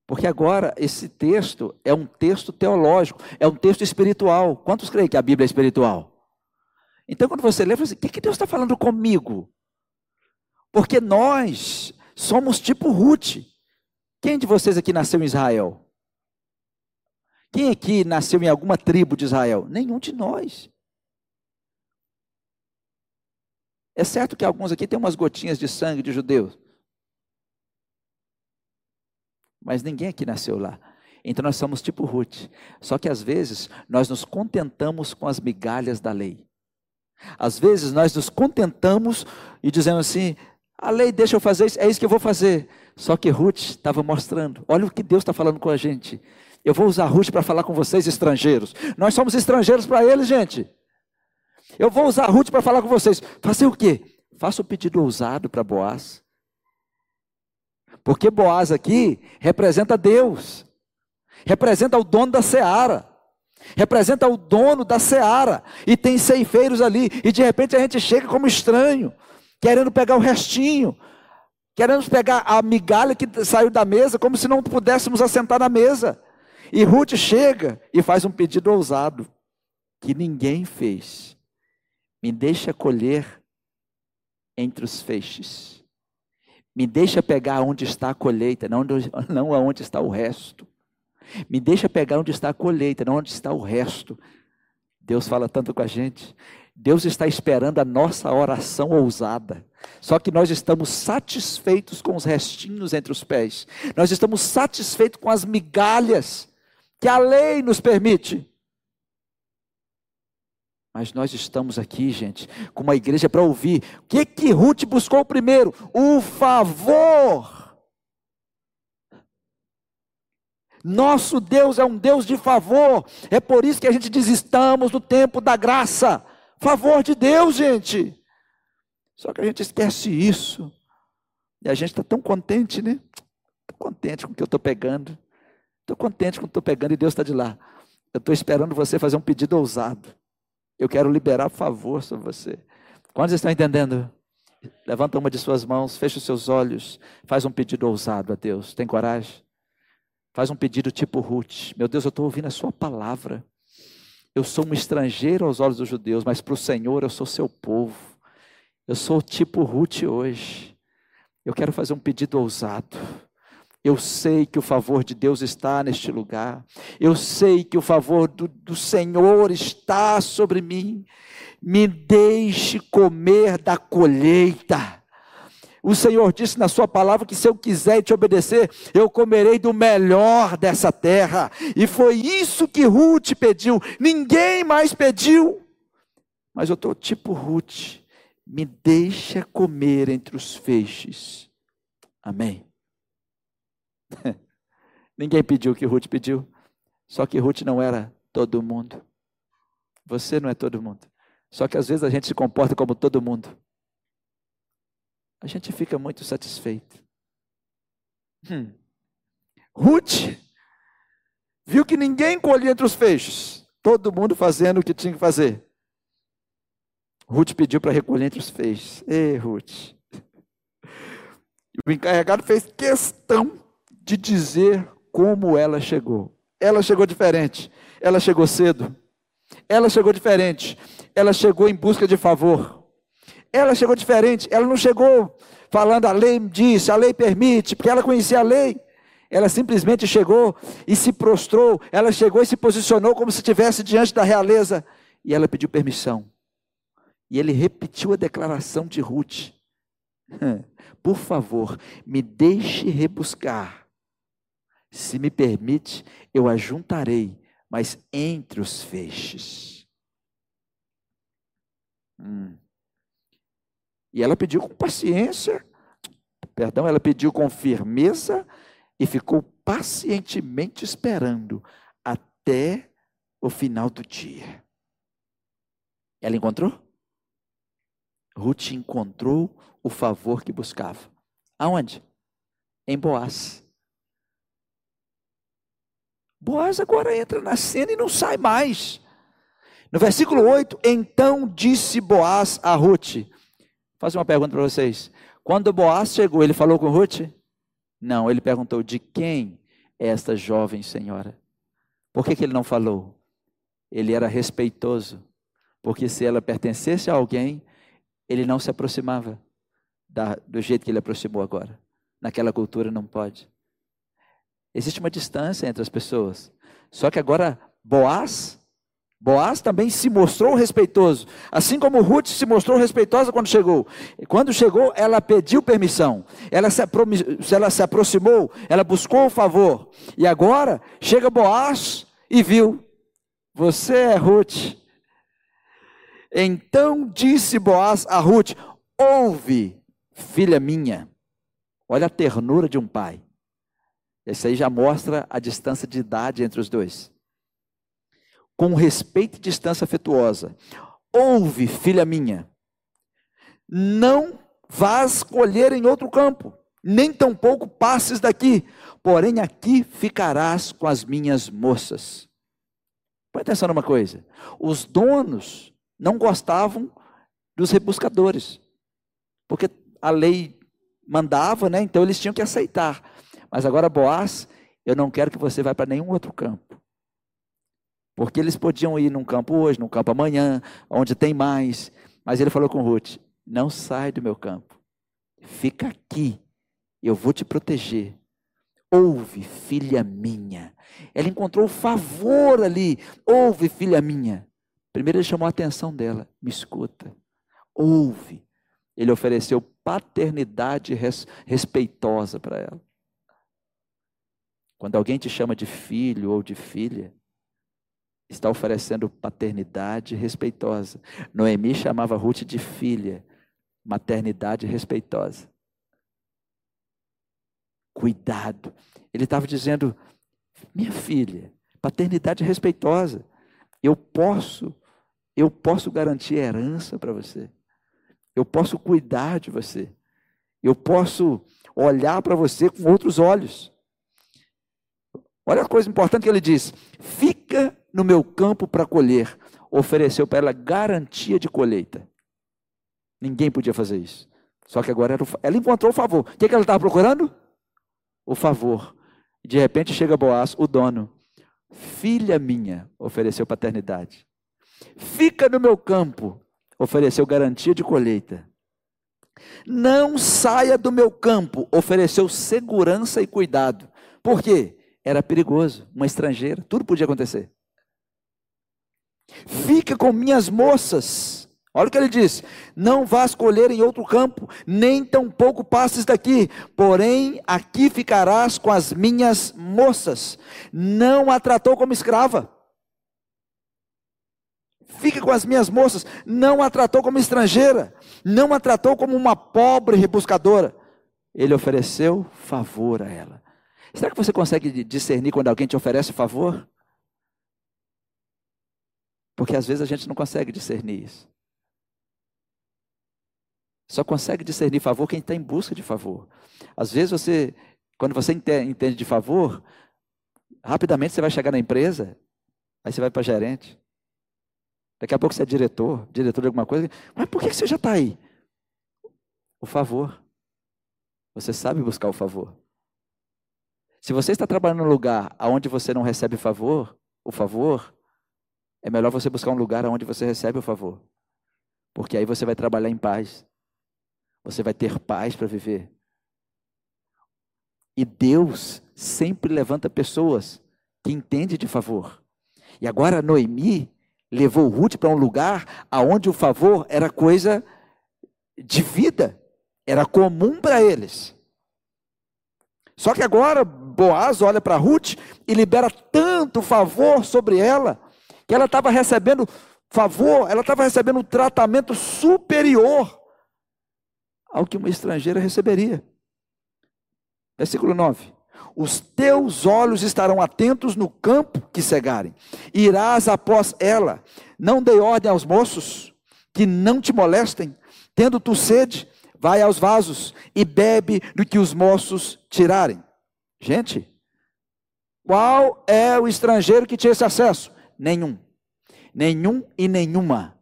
Porque agora esse texto é um texto teológico, é um texto espiritual. Quantos creem que a Bíblia é espiritual? Então, quando você lê, você assim, o que, que Deus está falando comigo? Porque nós somos tipo Ruth. Quem de vocês aqui nasceu em Israel? Quem aqui nasceu em alguma tribo de Israel? Nenhum de nós. É certo que alguns aqui têm umas gotinhas de sangue de judeus. Mas ninguém aqui nasceu lá. Então nós somos tipo Ruth. Só que às vezes nós nos contentamos com as migalhas da lei. Às vezes nós nos contentamos e dizemos assim: a lei deixa eu fazer isso, é isso que eu vou fazer. Só que Ruth estava mostrando: olha o que Deus está falando com a gente. Eu vou usar Ruth para falar com vocês, estrangeiros. Nós somos estrangeiros para eles, gente. Eu vou usar Ruth para falar com vocês. Fazer o quê? Faça o um pedido ousado para Boaz. Porque Boaz aqui representa Deus, representa o dono da seara, representa o dono da seara, e tem ceifeiros ali, e de repente a gente chega como estranho, querendo pegar o restinho, querendo pegar a migalha que saiu da mesa, como se não pudéssemos assentar na mesa. E Ruth chega e faz um pedido ousado, que ninguém fez. Me deixa colher entre os feixes. Me deixa pegar onde está a colheita, não, *laughs* não aonde está o resto. Me deixa pegar onde está a colheita, não onde está o resto. Deus fala tanto com a gente. Deus está esperando a nossa oração ousada. Só que nós estamos satisfeitos com os restinhos entre os pés. Nós estamos satisfeitos com as migalhas que a lei nos permite. Mas nós estamos aqui, gente, com uma igreja para ouvir. O que que Ruth buscou primeiro? O favor. Nosso Deus é um Deus de favor. É por isso que a gente diz: estamos no tempo da graça. Favor de Deus, gente. Só que a gente esquece isso. E a gente está tão contente, né? Estou contente com o que eu estou pegando. Estou contente com o que estou pegando e Deus está de lá. Eu estou esperando você fazer um pedido ousado. Eu quero liberar favor sobre você. Quantos estão entendendo? Levanta uma de suas mãos, fecha os seus olhos, faz um pedido ousado a Deus. Tem coragem? Faz um pedido tipo Ruth. Meu Deus, eu estou ouvindo a sua palavra. Eu sou um estrangeiro aos olhos dos judeus, mas para o Senhor eu sou seu povo. Eu sou tipo Ruth hoje. Eu quero fazer um pedido ousado. Eu sei que o favor de Deus está neste lugar. Eu sei que o favor do, do, Senhor está sobre mim. Me deixe comer da colheita. O Senhor disse na Sua palavra que se eu quiser te obedecer, eu comerei do melhor dessa terra. E foi isso que Ruth pediu. Ninguém mais pediu. Mas eu estou tipo Ruth. Me deixa comer entre os feixes. Amém. *laughs* Ninguém pediu o que Ruth pediu. Só que Ruth não era todo mundo. Você não é todo mundo. Só que às vezes a gente se comporta como todo mundo. A gente fica muito satisfeito. Hum. Ruth viu que ninguém colhia entre os feixes, todo mundo fazendo o que tinha que fazer. Ruth pediu para recolher entre os feixes. Ei, Ruth. *laughs* O encarregado fez questão de dizer como ela chegou. Ela chegou diferente. Ela chegou cedo. Ela chegou diferente. Ela chegou em busca de favor. Ela chegou diferente. Ela não chegou falando a lei disse, a lei permite, porque ela conhecia a lei. Ela simplesmente chegou e se prostrou. Ela chegou e se posicionou como se estivesse diante da realeza. E ela pediu permissão. E ele repetiu a declaração de Ruth. *laughs* Por favor, me deixe rebuscar. Se me permite, eu ajuntarei, mas entre os feixes. Hum. E ela pediu com paciência, perdão, ela pediu com firmeza e ficou pacientemente esperando até o final do dia. Ela encontrou? Ruth encontrou o favor que buscava. Aonde? Em Boaz. Boaz agora entra na cena e não sai mais. No versículo 8, então disse Boaz a Ruth. Faço uma pergunta para vocês. Quando Boaz chegou, ele falou com Ruth? Não, ele perguntou: de quem é esta jovem senhora? Por que, que ele não falou? Ele era respeitoso, porque se ela pertencesse a alguém, ele não se aproximava da, do jeito que ele aproximou agora. Naquela cultura não pode. Existe uma distância entre as pessoas. Só que agora Boaz, Boaz também se mostrou respeitoso, assim como Ruth se mostrou respeitosa quando chegou. Quando chegou, ela pediu permissão, ela se, ela se aproximou, ela buscou o favor. E agora chega Boaz e viu: Você é Ruth, então disse Boaz a Ruth: Ouve, filha minha. Olha a ternura de um pai. Esse aí já mostra a distância de idade entre os dois. Com respeito e distância afetuosa. Ouve, filha minha. Não vás colher em outro campo, nem tampouco passes daqui, porém aqui ficarás com as minhas moças. Presta atenção numa coisa: os donos não gostavam dos rebuscadores, porque a lei mandava, né? Então eles tinham que aceitar. Mas agora Boaz, eu não quero que você vá para nenhum outro campo. Porque eles podiam ir num campo hoje, num campo amanhã, onde tem mais. Mas ele falou com Ruth: não sai do meu campo. Fica aqui. Eu vou te proteger. Ouve, filha minha. Ela encontrou favor ali. Ouve, filha minha. Primeiro ele chamou a atenção dela, me escuta, ouve. Ele ofereceu paternidade res, respeitosa para ela. Quando alguém te chama de filho ou de filha, está oferecendo paternidade respeitosa. Noemi chamava Ruth de filha, maternidade respeitosa. Cuidado. Ele estava dizendo, minha filha, paternidade respeitosa. Eu posso eu posso garantir herança para você. Eu posso cuidar de você. Eu posso olhar para você com outros olhos. Olha a coisa importante que ele diz: fica no meu campo para colher. Ofereceu para ela garantia de colheita. Ninguém podia fazer isso. Só que agora ela encontrou o favor. O que, que ela estava procurando? O favor. De repente chega Boaz, o dono. Filha minha, ofereceu paternidade. Fica no meu campo, ofereceu garantia de colheita. Não saia do meu campo, ofereceu segurança e cuidado. Por quê? Era perigoso, uma estrangeira, tudo podia acontecer. Fica com minhas moças. Olha o que ele diz: Não vás colher em outro campo, nem tampouco passes daqui, porém aqui ficarás com as minhas moças. Não a tratou como escrava Fica com as minhas moças. Não a tratou como estrangeira. Não a tratou como uma pobre rebuscadora. Ele ofereceu favor a ela. Será que você consegue discernir quando alguém te oferece favor? Porque às vezes a gente não consegue discernir isso. Só consegue discernir favor quem está em busca de favor. Às vezes você Quando você entende de favor, rapidamente você vai chegar na empresa, aí você vai para gerente. Daqui a pouco você é diretor, diretor de alguma coisa. Mas por que você já está aí? O favor. Você sabe buscar o favor. Se você está trabalhando num lugar onde você não recebe favor, o favor, é melhor você buscar um lugar onde você recebe o favor. Porque aí você vai trabalhar em paz. Você vai ter paz para viver. E Deus sempre levanta pessoas que entendem de favor. E agora Noemi levou Ruth para um lugar aonde o favor era coisa de vida, era comum para eles. Só que agora Boaz olha para Ruth e libera tanto favor sobre ela, que ela estava recebendo favor, ela estava recebendo um tratamento superior ao que uma estrangeira receberia. Versículo 9. Os teus olhos estarão atentos no campo que cegarem. Irás após ela. Não dei ordem aos moços que não te molestem. Tendo tu sede, vai aos vasos e bebe do que os moços tirarem. Gente, qual é o estrangeiro que tinha esse acesso? Nenhum. Nenhum e nenhuma.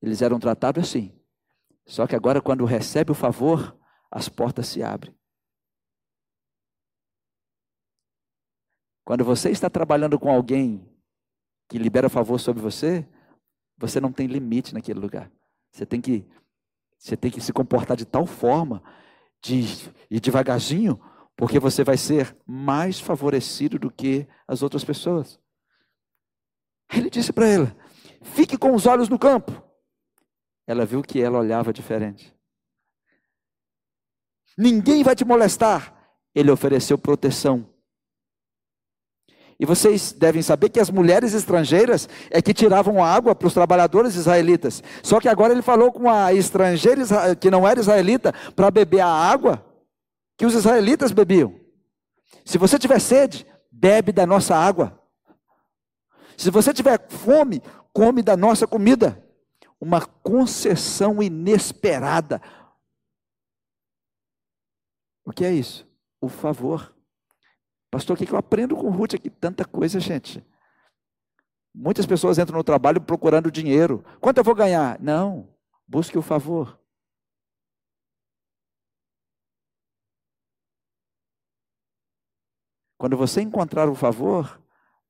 Eles eram tratados assim. Só que agora, quando recebe o favor, as portas se abrem. Quando você está trabalhando com alguém que libera favor sobre você, você não tem limite naquele lugar. Você tem que, você tem que se comportar de tal forma, de ir devagarzinho, porque você vai ser mais favorecido do que as outras pessoas. Ele disse para ela: fique com os olhos no campo. Ela viu que ela olhava diferente. Ninguém vai te molestar. Ele ofereceu proteção. E vocês devem saber que as mulheres estrangeiras é que tiravam água para os trabalhadores israelitas. Só que agora ele falou com a estrangeira que não era israelita para beber a água que os israelitas bebiam. Se você tiver sede, bebe da nossa água. Se você tiver fome, come da nossa comida. Uma concessão inesperada. O que é isso? O favor. Pastor, o que eu aprendo com Ruth aqui? Tanta coisa, gente. Muitas pessoas entram no trabalho procurando dinheiro. Quanto eu vou ganhar? Não. Busque o favor. Quando você encontrar o favor,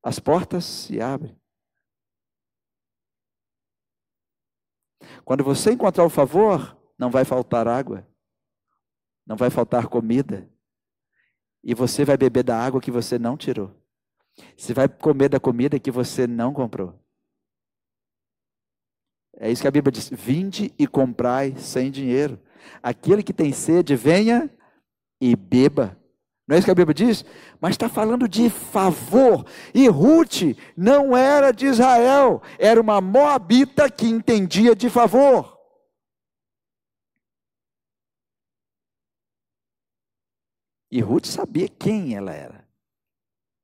as portas se abrem. Quando você encontrar o favor, não vai faltar água, não vai faltar comida, e você vai beber da água que você não tirou. Você vai comer da comida que você não comprou. É isso que a Bíblia diz: vinde e comprai sem dinheiro. Aquele que tem sede, venha e beba. Não é isso que a Bíblia diz? Mas está falando de favor. E Ruth não era de Israel, era uma moabita que entendia de favor. E Ruth sabia quem ela era.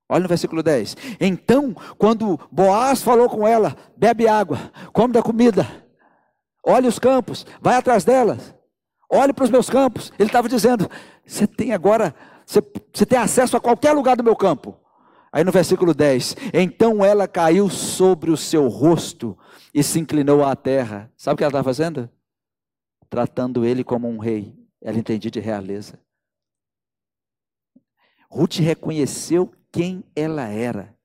Olha no versículo 10. Então, quando Boaz falou com ela: bebe água, come da comida, olhe os campos, vai atrás delas, olhe para os meus campos. Ele estava dizendo: você tem agora você, você tem acesso a qualquer lugar do meu campo. Aí no versículo 10: Então ela caiu sobre o seu rosto e se inclinou à terra. Sabe o que ela estava fazendo? Tratando ele como um rei. Ela entendia de realeza. Ruth reconheceu quem ela era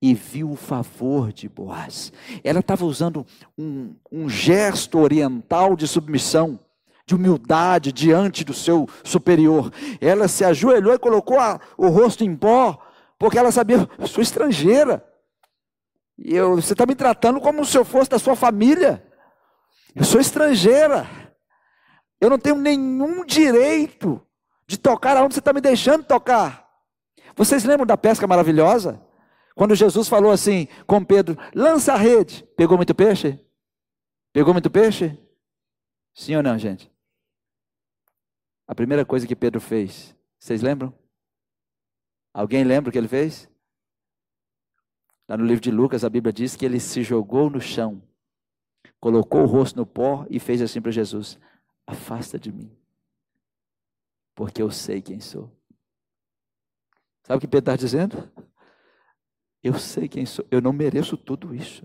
e viu o favor de Boaz. Ela estava usando um, um gesto oriental de submissão de humildade diante do seu superior. Ela se ajoelhou e colocou a, o rosto em pó, porque ela sabia, eu sou estrangeira. E eu, você está me tratando como se eu fosse da sua família. Eu sou estrangeira. Eu não tenho nenhum direito de tocar aonde você está me deixando tocar. Vocês lembram da pesca maravilhosa? Quando Jesus falou assim com Pedro: lança a rede. Pegou muito peixe? Pegou muito peixe? Sim ou não, gente? A primeira coisa que Pedro fez, vocês lembram? Alguém lembra o que ele fez? Lá no livro de Lucas, a Bíblia diz que ele se jogou no chão, colocou o rosto no pó e fez assim para Jesus: Afasta de mim. Porque eu sei quem sou. Sabe o que Pedro está dizendo? Eu sei quem sou, eu não mereço tudo isso.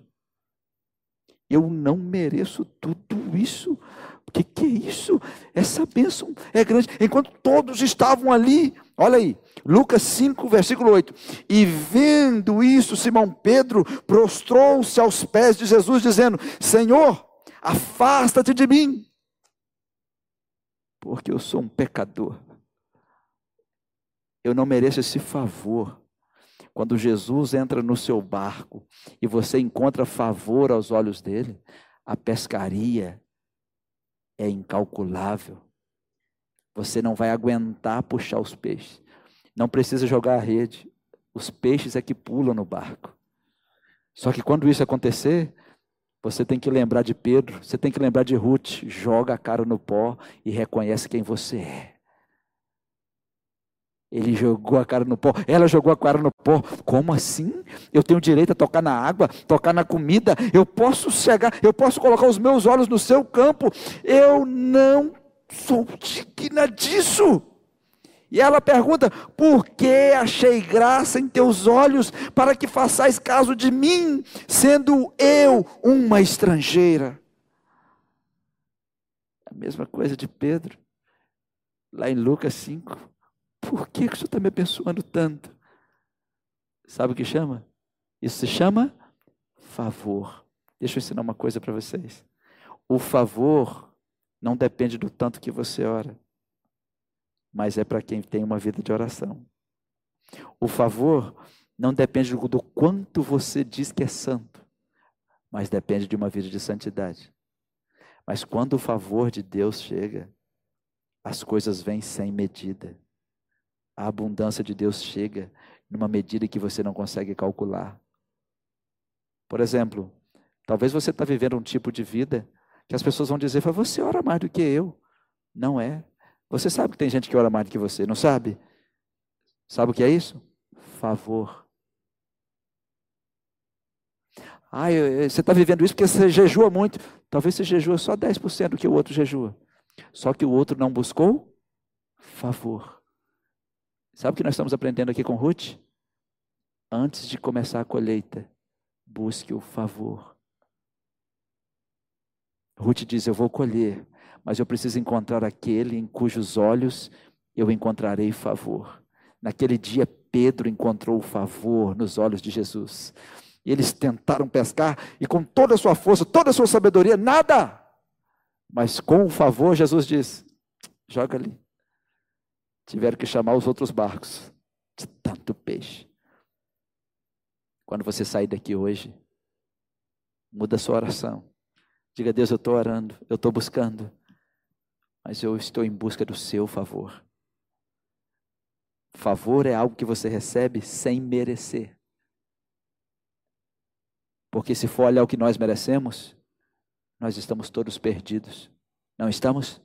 Eu não mereço tudo isso. O que, que é isso? Essa bênção é grande. Enquanto todos estavam ali, olha aí, Lucas 5, versículo 8. E vendo isso, Simão Pedro prostrou-se aos pés de Jesus, dizendo: Senhor, afasta-te de mim, porque eu sou um pecador. Eu não mereço esse favor. Quando Jesus entra no seu barco e você encontra favor aos olhos dele, a pescaria é incalculável. Você não vai aguentar puxar os peixes. Não precisa jogar a rede. Os peixes é que pulam no barco. Só que quando isso acontecer, você tem que lembrar de Pedro, você tem que lembrar de Ruth. Joga a cara no pó e reconhece quem você é. Ele jogou a cara no pó, ela jogou a cara no pó. Como assim? Eu tenho direito a tocar na água, tocar na comida, eu posso chegar, eu posso colocar os meus olhos no seu campo. Eu não sou digna disso. E ela pergunta: Por que achei graça em teus olhos para que façais caso de mim, sendo eu uma estrangeira? A mesma coisa de Pedro, lá em Lucas 5. Por que, que o Senhor está me abençoando tanto? Sabe o que chama? Isso se chama favor. Deixa eu ensinar uma coisa para vocês. O favor não depende do tanto que você ora, mas é para quem tem uma vida de oração. O favor não depende do quanto você diz que é santo, mas depende de uma vida de santidade. Mas quando o favor de Deus chega, as coisas vêm sem medida a abundância de Deus chega numa medida que você não consegue calcular. Por exemplo, talvez você está vivendo um tipo de vida que as pessoas vão dizer, você ora mais do que eu. Não é. Você sabe que tem gente que ora mais do que você, não sabe? Sabe o que é isso? Favor. Ah, você está vivendo isso porque você jejua muito. Talvez você jejua só 10% do que o outro jejua. Só que o outro não buscou favor. Sabe o que nós estamos aprendendo aqui com Ruth? Antes de começar a colheita, busque o favor. Ruth diz: Eu vou colher, mas eu preciso encontrar aquele em cujos olhos eu encontrarei favor. Naquele dia, Pedro encontrou o favor nos olhos de Jesus. E eles tentaram pescar, e com toda a sua força, toda a sua sabedoria, nada. Mas com o favor, Jesus diz: joga ali tiveram que chamar os outros barcos de tanto peixe. Quando você sair daqui hoje, muda a sua oração. Diga, Deus, eu estou orando, eu estou buscando, mas eu estou em busca do seu favor. Favor é algo que você recebe sem merecer. Porque se for olhar o que nós merecemos, nós estamos todos perdidos. Não estamos?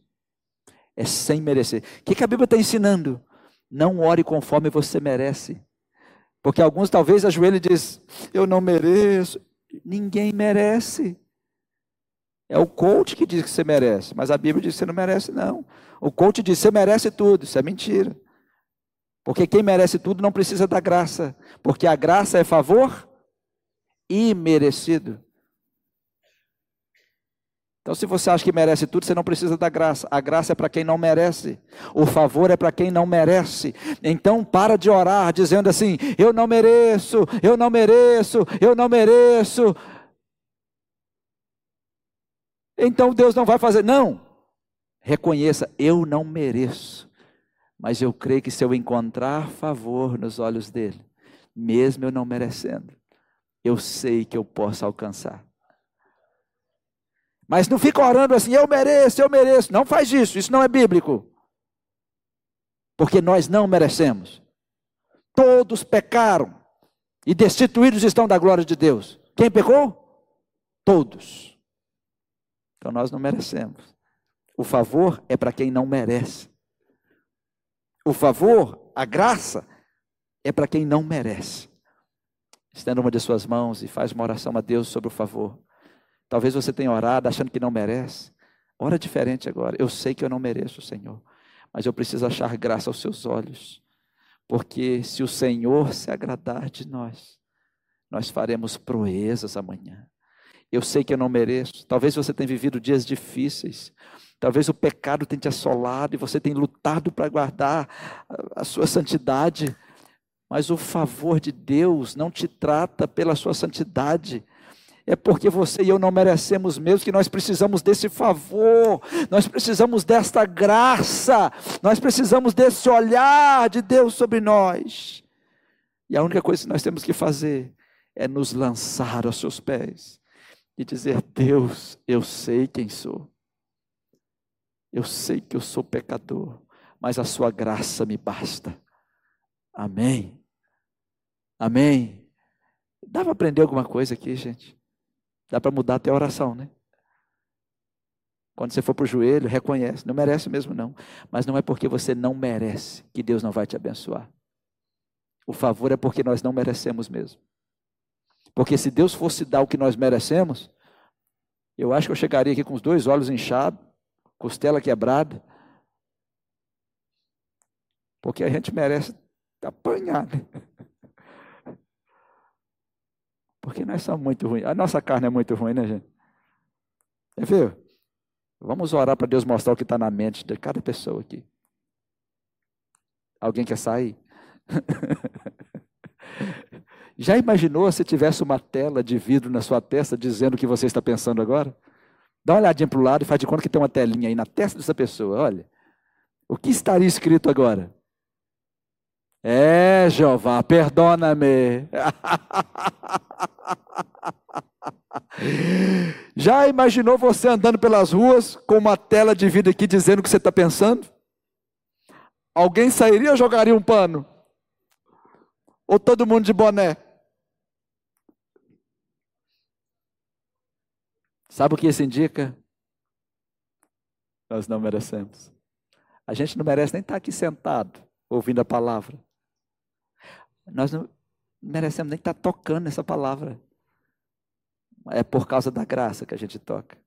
É sem merecer. O que, a Bíblia está ensinando? Não ore conforme você merece. Porque alguns talvez ajoelhem e dizem, eu não mereço. Ninguém merece. É o coach que diz que você merece, mas a Bíblia diz que você não merece, não. O coach diz que você merece tudo, isso é mentira. Porque quem merece tudo não precisa da graça, porque a graça é favor imerecido. Então, se você acha que merece tudo, você não precisa da graça. A graça é para quem não merece. O favor é para quem não merece. Então, para de orar dizendo assim: eu não mereço, eu não mereço, eu não mereço. Então Deus não vai fazer. Não. Reconheça, eu não mereço. Mas eu creio que se eu encontrar favor nos olhos dele, mesmo eu não merecendo, eu sei que eu posso alcançar. Mas não fica orando assim, eu mereço, eu mereço. Não faz isso, isso não é bíblico. Porque nós não merecemos. Todos pecaram e destituídos estão da glória de Deus. Quem pecou? Todos. Então nós não merecemos. O favor é para quem não merece. O favor, a graça, é para quem não merece. Estenda uma de suas mãos e faz uma oração a Deus sobre o favor. Talvez você tenha orado achando que não merece. Ora diferente agora. Eu sei que eu não mereço, Senhor. mas eu preciso achar graça aos seus olhos, porque se o Senhor se agradar de nós, nós faremos proezas amanhã. Eu sei que eu não mereço. Talvez você tenha vivido dias difíceis. Talvez o pecado tenha te assolado e você tenha lutado para guardar a sua santidade. Mas o favor de Deus não te trata pela sua santidade. É porque você e eu não merecemos mesmo que nós precisamos desse favor, nós precisamos desta graça, nós precisamos desse olhar de Deus sobre nós. E a única coisa que nós temos que fazer é nos lançar aos seus pés e dizer: Deus, eu sei quem sou. Eu sei que eu sou pecador, mas a sua graça me basta. Amém. Amém. Dá para aprender alguma coisa aqui, gente? Dá para mudar até a oração, né? Quando você for para o joelho, reconhece. Não merece mesmo, não. Mas não é porque você não merece que Deus não vai te abençoar. O favor é porque nós não merecemos mesmo. Porque se Deus fosse dar o que nós merecemos, eu acho que eu chegaria aqui com os dois olhos inchados, costela quebrada. Porque a gente merece apanhar. Né? Porque nós somos muito ruins. A nossa carne é muito ruim, né, gente? É ver? Vamos orar para Deus mostrar o que está na mente de cada pessoa aqui. Alguém quer sair? *laughs* Já imaginou se tivesse uma tela de vidro na sua testa dizendo o que você está pensando agora? Dá uma olhadinha para o lado e faz de conta que tem uma telinha aí na testa dessa pessoa. Olha. O que estaria escrito agora? É, Jeová, perdona-me. *laughs* Já imaginou você andando pelas ruas com uma tela de vidro aqui dizendo o que você está pensando? Alguém sairia ou jogaria um pano? Ou todo mundo de boné? Sabe o que isso indica? Nós não merecemos. A gente não merece nem estar aqui sentado, ouvindo a palavra. Nós não merecemos nem estar tocando essa palavra. É por causa da graça que a gente toca.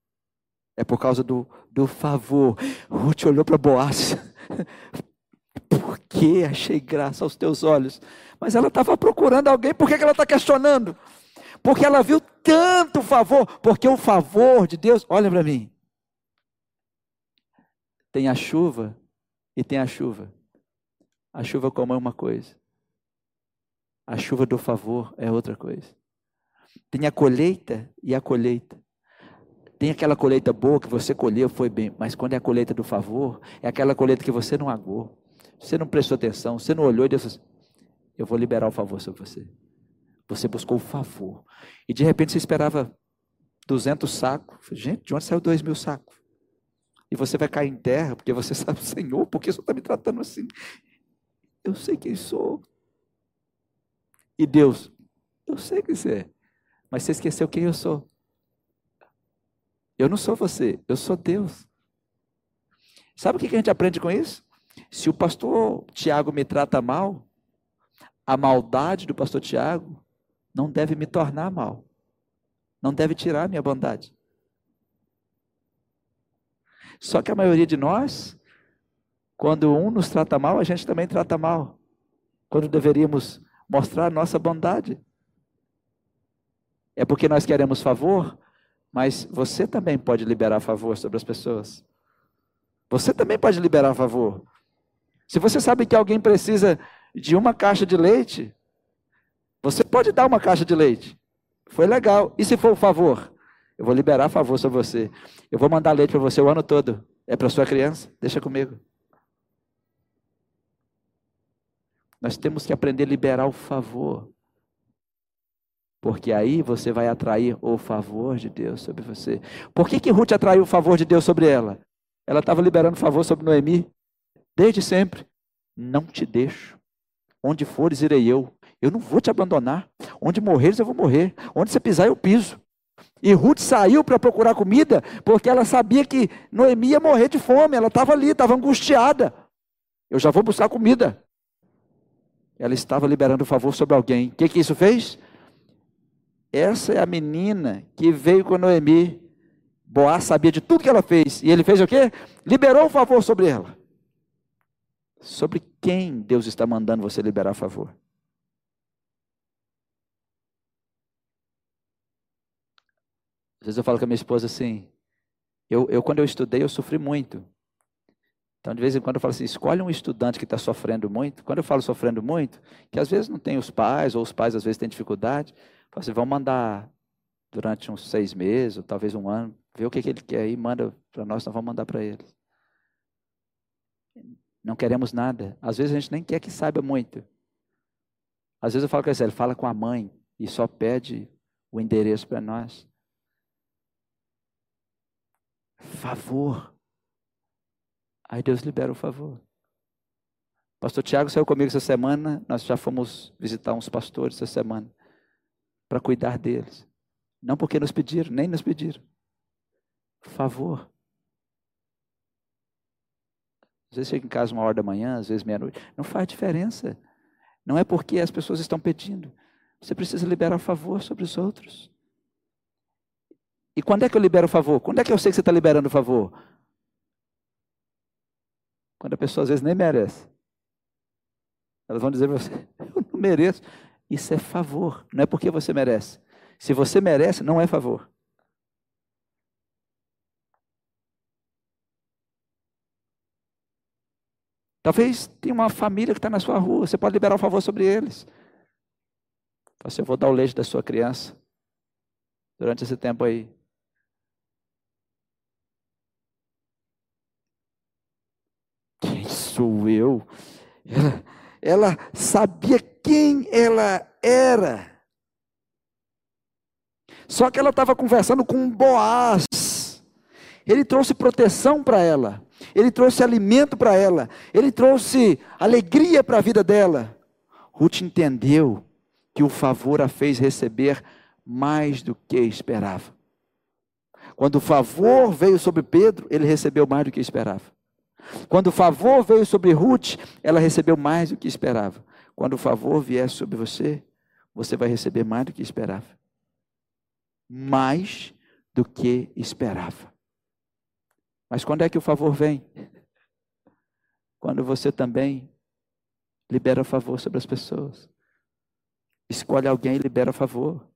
É por causa do, do favor. Ruth olhou para Boaz. *laughs* Por que achei graça aos teus olhos? Mas ela estava procurando alguém, por que, que ela está questionando? Porque ela viu tanto favor, porque o favor de Deus, olha para mim. Tem a chuva e tem a chuva. A chuva como é uma coisa. A chuva do favor é outra coisa. Tem a colheita e a colheita. Tem aquela colheita boa que você colheu, foi bem, mas quando é a colheita do favor, é aquela colheita que você não agou, você não prestou atenção, você não olhou e disse assim, eu vou liberar o favor sobre você. Você buscou o favor. E de repente você esperava 200 sacos. Gente, de onde saiu 2 mil sacos? E você vai cair em terra, porque você *laughs* sabe, Senhor, por que o Senhor está me tratando assim? Eu sei quem sou. E Deus, eu sei quem você é, mas você esqueceu quem eu sou. Eu não sou você, eu sou Deus. Sabe o que a gente aprende com isso? Se o pastor Tiago me trata mal, a maldade do pastor Tiago não deve me tornar mal. Não deve tirar minha bondade. Só que a maioria de nós, quando um nos trata mal, a gente também trata mal. Quando deveríamos mostrar nossa bondade. É porque nós queremos favor, mas você também pode liberar favor sobre as pessoas. Você também pode liberar favor. Se você sabe que alguém precisa de uma caixa de leite, você pode dar uma caixa de leite. Foi legal. E se for um favor? Eu vou liberar favor sobre você. Eu vou mandar leite para você o ano todo. É para sua criança? Deixa comigo. Nós temos que aprender a liberar o favor. Porque aí você vai atrair o favor de Deus sobre você. Por que, que Ruth atraiu o favor de Deus sobre ela? Ela estava liberando favor sobre Noemi. Desde sempre. Não te deixo. Onde fores, irei eu. Eu não vou te abandonar. Onde morreres, eu vou morrer. Onde você pisar, eu piso. E Ruth saiu para procurar comida, porque ela sabia que Noemi ia morrer de fome. Ela estava ali, estava angustiada. Eu já vou buscar comida. Ela estava liberando favor sobre alguém. O que, que isso fez? Essa é a menina que veio com Noemi. Boaz sabia de tudo que ela fez. E ele fez o quê? Liberou o favor sobre ela. Sobre quem Deus está mandando você liberar favor? Às vezes eu falo com a minha esposa assim, eu, eu quando eu estudei eu sofri muito. Então de vez em quando eu falo assim, escolhe um estudante que está sofrendo muito. Quando eu falo sofrendo muito, que às vezes não tem os pais, ou os pais às vezes têm dificuldade, falo assim, vamos mandar durante uns seis meses, ou talvez um ano, ver o que, que ele quer e manda para nós, nós vamos mandar para eles. Não queremos nada. Às vezes a gente nem quer que saiba muito. Às vezes eu falo com ele, fala com a mãe e só pede o endereço para nós. Favor. Aí Deus libera o favor. Pastor Tiago saiu comigo essa semana, nós já fomos visitar uns pastores essa semana para cuidar deles. Não porque nos pediram, nem nos pediram. Favor. Às vezes chega em casa uma hora da manhã, às vezes meia-noite. Não faz diferença. Não é porque as pessoas estão pedindo. Você precisa liberar favor sobre os outros. E quando é que eu libero o favor? Quando é que eu sei que você está liberando o favor? Quando a pessoa às vezes nem merece. Elas vão dizer para você: *laughs* Eu não mereço. Isso é favor, não é porque você merece. Se você merece, não é favor. Talvez tenha uma família que está na sua rua, você pode liberar um favor sobre eles. Você, eu vou dar o leite da sua criança durante esse tempo aí. Quem sou eu? Ela, *laughs* ela sabia quem ela era. Só que ela estava conversando com um Boaz. Ele trouxe proteção para ela. Ele trouxe alimento para ela. Ele trouxe alegria para a vida dela. Ruth entendeu que o favor a fez receber mais do que esperava. Quando o favor veio sobre Pedro, ele recebeu mais do que esperava. Quando o favor veio sobre Ruth, ela recebeu mais do que esperava. Quando o favor vier sobre você, você vai receber mais do que esperava. Mais do que esperava. Mas quando é que o favor vem? Quando você também libera favor sobre as pessoas. Escolhe alguém e libera favor.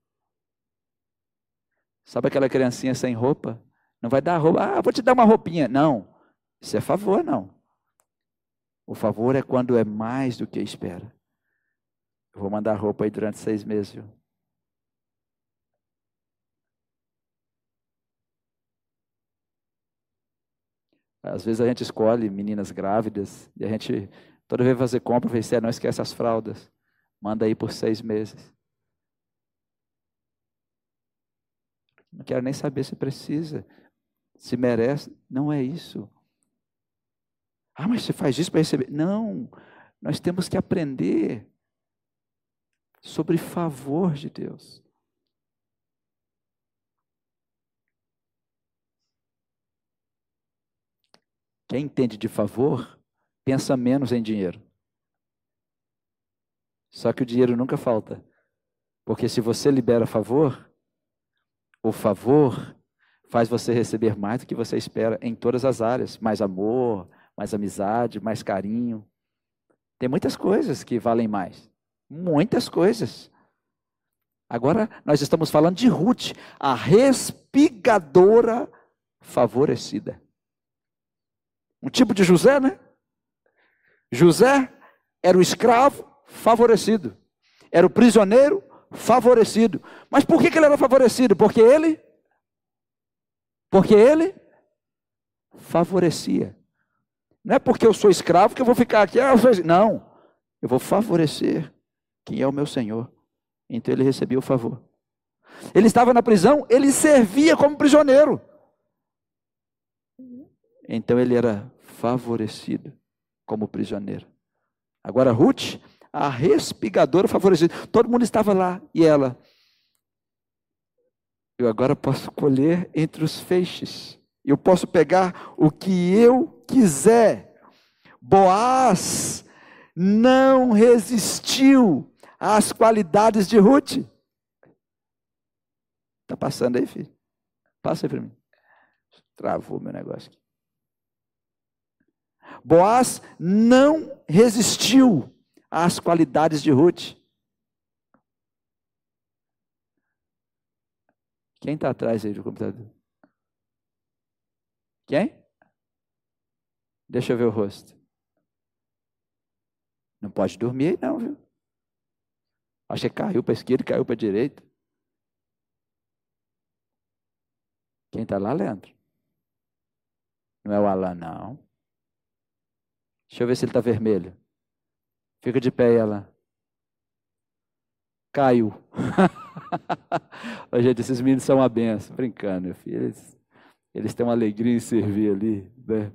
Sabe aquela criancinha sem roupa? Não vai dar roupa. Ah, vou te dar uma roupinha. Não. Isso é favor, não. O favor é quando é mais do que espera. Eu vou mandar roupa aí durante seis meses, viu? Às vezes a gente escolhe meninas grávidas e a gente, toda vez fazer compra, vê se não esquece as fraldas. Manda aí por seis meses. Não quero nem saber se precisa, se merece. Não é isso. Ah, mas você faz isso para receber. Não, nós temos que aprender sobre favor de Deus. Quem entende de favor, pensa menos em dinheiro. Só que o dinheiro nunca falta. Porque se você libera favor, o favor faz você receber mais do que você espera em todas as áreas, mais amor, mais amizade, mais carinho. Tem muitas coisas que valem mais. Muitas coisas. Agora nós estamos falando de Ruth, a respigadora favorecida. Um tipo de José, né? José era o escravo favorecido, era o prisioneiro favorecido. Mas por que, que ele era favorecido? Porque ele, porque ele favorecia. Não é porque eu sou escravo que eu vou ficar aqui. Ah, não, eu vou favorecer quem é o meu Senhor. Então ele recebia o favor. Ele estava na prisão, ele servia como prisioneiro. Então ele era favorecido como prisioneiro. Agora Ruth, a respigadora favorecida. Todo mundo estava lá e ela. Eu agora posso colher entre os feixes. Eu posso pegar o que eu quiser. Boaz não resistiu às qualidades de Ruth. Está passando aí, filho? Passa aí para mim. Travou meu negócio aqui. Boaz não resistiu às qualidades de Ruth. Quem está atrás aí do computador? Quem? Deixa eu ver o rosto. Não pode dormir não, viu? Acho que caiu para a esquerda, caiu para a direita. Quem está lá, Leandro? Não é o Alan, não. Deixa eu ver se ele está vermelho. Fica de pé, ela. Caiu. *laughs* Ô, gente, esses meninos são uma benção. Brincando, meu filho. Eles, eles têm uma alegria em servir ali. Né?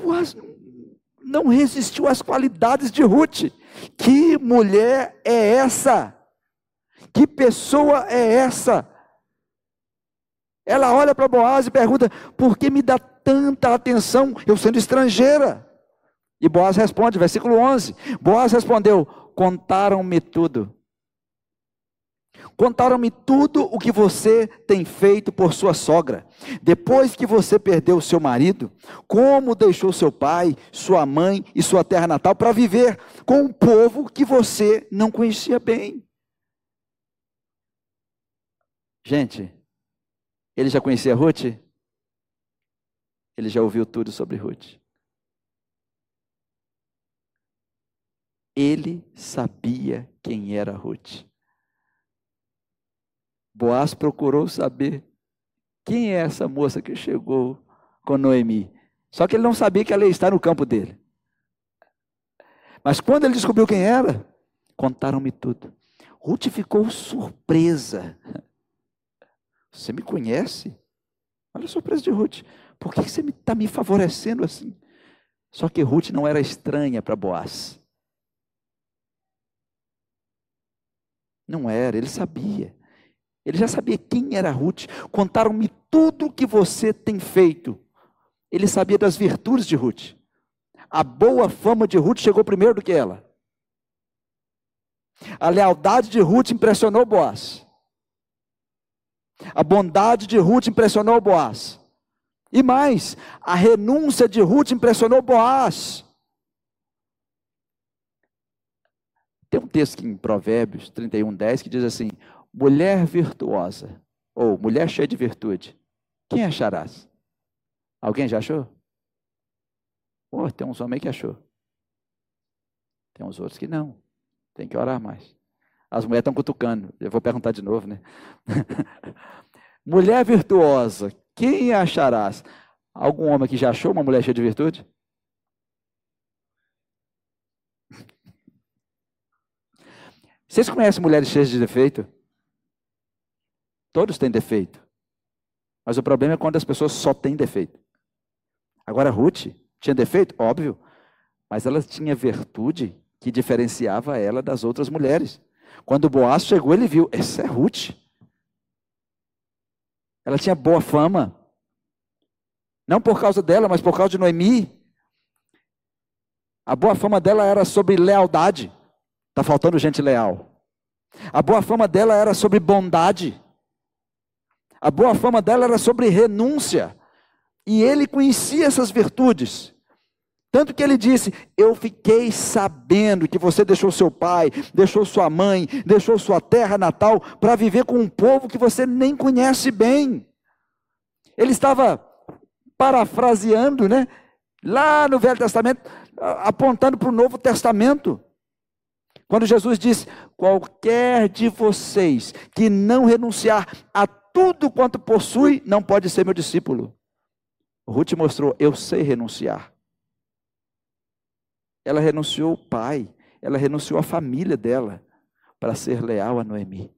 Boaz não resistiu às qualidades de Ruth. Que mulher é essa? Que pessoa é essa? Ela olha para Boaz e pergunta: por que me dá tanta atenção eu sendo estrangeira? E Boaz responde, versículo 11: Boaz respondeu: Contaram-me tudo. Contaram-me tudo o que você tem feito por sua sogra. Depois que você perdeu seu marido, como deixou seu pai, sua mãe e sua terra natal para viver com um povo que você não conhecia bem. Gente, ele já conhecia Ruth? Ele já ouviu tudo sobre Ruth. Ele sabia quem era Ruth. Boaz procurou saber quem é essa moça que chegou com Noemi. Só que ele não sabia que ela ia estar no campo dele. Mas quando ele descobriu quem era, contaram-me tudo. Ruth ficou surpresa. Você me conhece? Olha a surpresa de Ruth. Por que você está me favorecendo assim? Só que Ruth não era estranha para Boaz. Não era, ele sabia. Ele já sabia quem era Ruth. Contaram-me tudo o que você tem feito. Ele sabia das virtudes de Ruth. A boa fama de Ruth chegou primeiro do que ela. A lealdade de Ruth impressionou Boaz. A bondade de Ruth impressionou Boaz. E mais, a renúncia de Ruth impressionou Boaz. Tem um texto em Provérbios 31, 10 que diz assim: mulher virtuosa, ou mulher cheia de virtude, quem acharás? Alguém já achou? Oh, tem uns homens que achou. Tem uns outros que não. Tem que orar mais. As mulheres estão cutucando. Eu vou perguntar de novo, né? *laughs* mulher virtuosa, quem acharás? Algum homem que já achou uma mulher cheia de virtude? Vocês conhecem mulheres cheias de defeito? Todos têm defeito. Mas o problema é quando as pessoas só têm defeito. Agora, Ruth tinha defeito? Óbvio. Mas ela tinha virtude que diferenciava ela das outras mulheres. Quando Boaz chegou, ele viu: essa é Ruth. Ela tinha boa fama. Não por causa dela, mas por causa de Noemi. A boa fama dela era sobre lealdade. Está faltando gente leal. A boa fama dela era sobre bondade. A boa fama dela era sobre renúncia. E ele conhecia essas virtudes. Tanto que ele disse: Eu fiquei sabendo que você deixou seu pai, deixou sua mãe, deixou sua terra natal para viver com um povo que você nem conhece bem. Ele estava parafraseando, né? Lá no Velho Testamento, apontando para o Novo Testamento. Quando Jesus disse: Qualquer de vocês que não renunciar a tudo quanto possui, não pode ser meu discípulo. Ruth mostrou: Eu sei renunciar. Ela renunciou o pai, ela renunciou a família dela para ser leal a Noemi.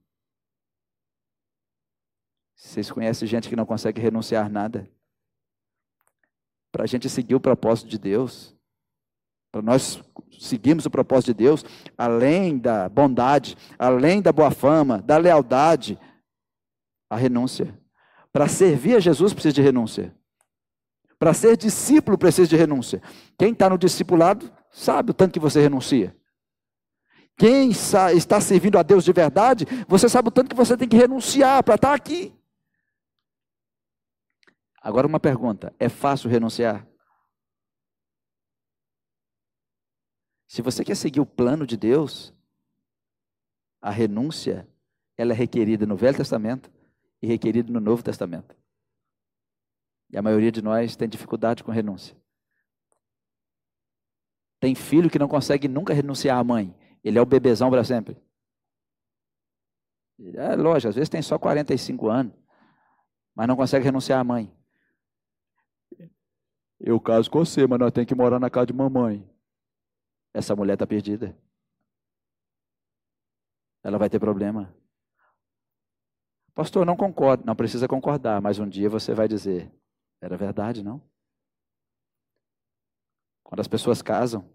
Vocês conhecem gente que não consegue renunciar nada? Para a gente seguir o propósito de Deus, para nós seguirmos o propósito de Deus, além da bondade, além da boa fama, da lealdade, a renúncia. Para servir a Jesus precisa de renúncia. Para ser discípulo precisa de renúncia. Quem está no discipulado sabe o tanto que você renuncia. Quem está servindo a Deus de verdade, você sabe o tanto que você tem que renunciar para estar aqui. Agora uma pergunta: é fácil renunciar? Se você quer seguir o plano de Deus, a renúncia ela é requerida no Velho Testamento e requerida no Novo Testamento. E a maioria de nós tem dificuldade com renúncia. Tem filho que não consegue nunca renunciar à mãe. Ele é o bebezão para sempre. É lógico, às vezes tem só 45 anos, mas não consegue renunciar à mãe. Eu caso com você, mas nós temos que morar na casa de mamãe. Essa mulher está perdida. Ela vai ter problema. Pastor, não concordo. Não precisa concordar, mas um dia você vai dizer: era verdade, não? Quando as pessoas casam,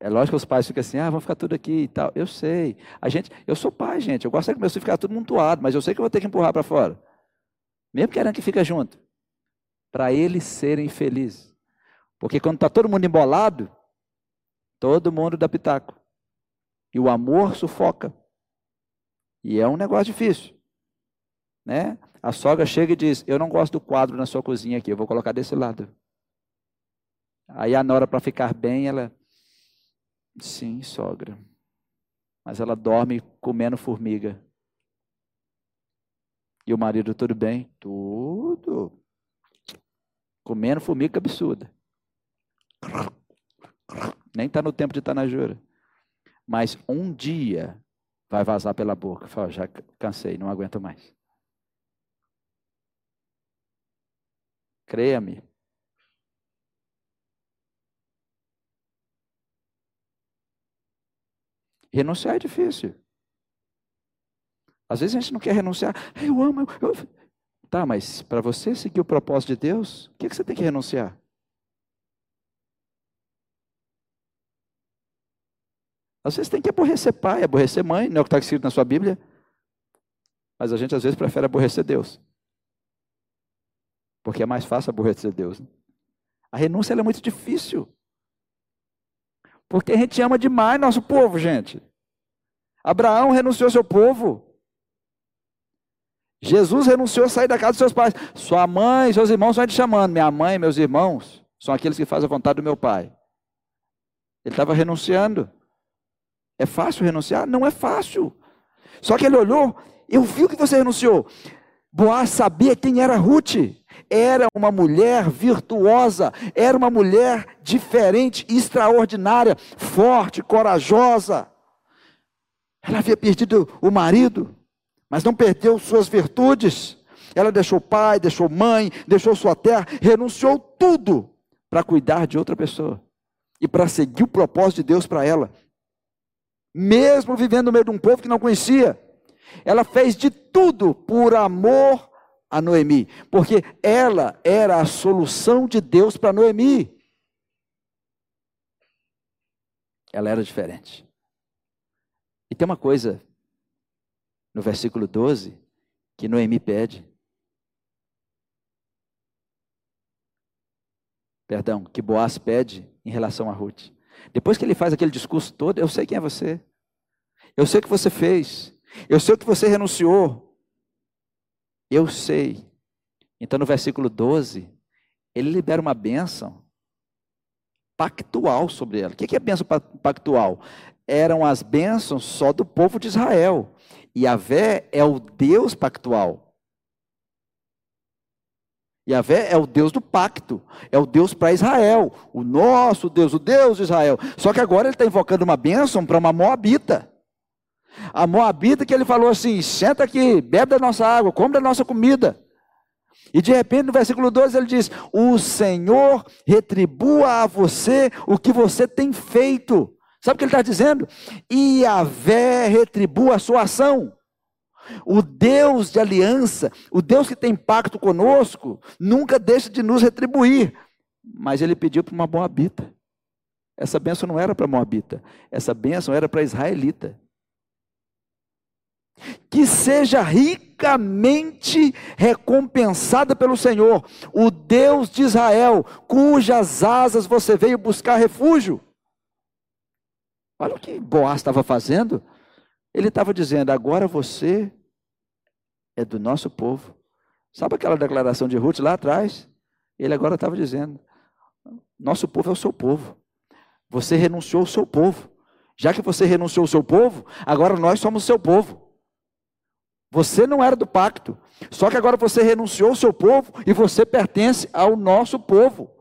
é lógico que os pais ficam assim, ah, vamos ficar tudo aqui e tal. Eu sei. A gente, eu sou pai, gente. Eu gosto de que meu filho ficar tudo montuado, mas eu sei que eu vou ter que empurrar para fora. Mesmo querendo que fica junto. Para eles serem felizes. Porque quando está todo mundo embolado, todo mundo dá pitaco. E o amor sufoca. E é um negócio difícil. Né? A sogra chega e diz: Eu não gosto do quadro na sua cozinha aqui, eu vou colocar desse lado. Aí a nora, para ficar bem, ela Sim, sogra. Mas ela dorme comendo formiga. E o marido, tudo bem? Tudo. Comendo formiga absurda. Nem está no tempo de estar na jura. Mas um dia vai vazar pela boca. Fala, já cansei, não aguento mais. Creia-me, Renunciar é difícil. Às vezes a gente não quer renunciar. Eu amo. Eu. Tá, mas para você seguir o propósito de Deus, o que, que você tem que renunciar? Às vezes tem que aborrecer pai, aborrecer mãe, não é o que está escrito na sua Bíblia. Mas a gente às vezes prefere aborrecer Deus. Porque é mais fácil aborrecer Deus. Né? A renúncia é muito difícil. Porque a gente ama demais nosso povo, gente. Abraão renunciou ao seu povo. Jesus renunciou a sair da casa dos seus pais. Sua mãe, seus irmãos vão te chamando. Minha mãe, meus irmãos, são aqueles que fazem a vontade do meu pai. Ele estava renunciando. É fácil renunciar? Não é fácil. Só que ele olhou, eu vi o que você renunciou. Boaz sabia quem era Ruth era uma mulher virtuosa, era uma mulher diferente, extraordinária, forte, corajosa. Ela havia perdido o marido, mas não perdeu suas virtudes. Ela deixou pai, deixou mãe, deixou sua terra, renunciou tudo para cuidar de outra pessoa e para seguir o propósito de Deus para ela. Mesmo vivendo no meio de um povo que não conhecia, ela fez de tudo por amor a Noemi, porque ela era a solução de Deus para Noemi. Ela era diferente. E tem uma coisa no versículo 12 que Noemi pede. Perdão, que Boaz pede em relação a Ruth. Depois que ele faz aquele discurso todo, eu sei quem é você. Eu sei o que você fez. Eu sei o que você renunciou. Eu sei. Então, no versículo 12, ele libera uma bênção pactual sobre ela. O que é bênção pactual? Eram as bênçãos só do povo de Israel. E Vé é o Deus pactual. Yahvé é o Deus do pacto, é o Deus para Israel, o nosso Deus, o Deus de Israel. Só que agora ele está invocando uma bênção para uma moabita. A Moabita que ele falou assim: senta aqui, bebe da nossa água, come da nossa comida. E de repente, no versículo 12, ele diz: O Senhor retribua a você o que você tem feito. Sabe o que ele está dizendo? E a vé retribua a sua ação. O Deus de aliança, o Deus que tem pacto conosco, nunca deixa de nos retribuir. Mas ele pediu para uma Moabita. Essa bênção não era para Moabita, essa bênção era para Israelita que seja ricamente recompensada pelo Senhor, o Deus de Israel, cujas asas você veio buscar refúgio. Olha o que Boaz estava fazendo. Ele estava dizendo: agora você é do nosso povo, Sabe aquela declaração de Ruth lá atrás? Ele agora estava dizendo: Nosso povo é o seu povo. Você renunciou ao seu povo. Já que você renunciou ao seu povo, agora nós somos o seu povo. Você não era do pacto. Só que agora você renunciou ao seu povo e você pertence ao nosso povo.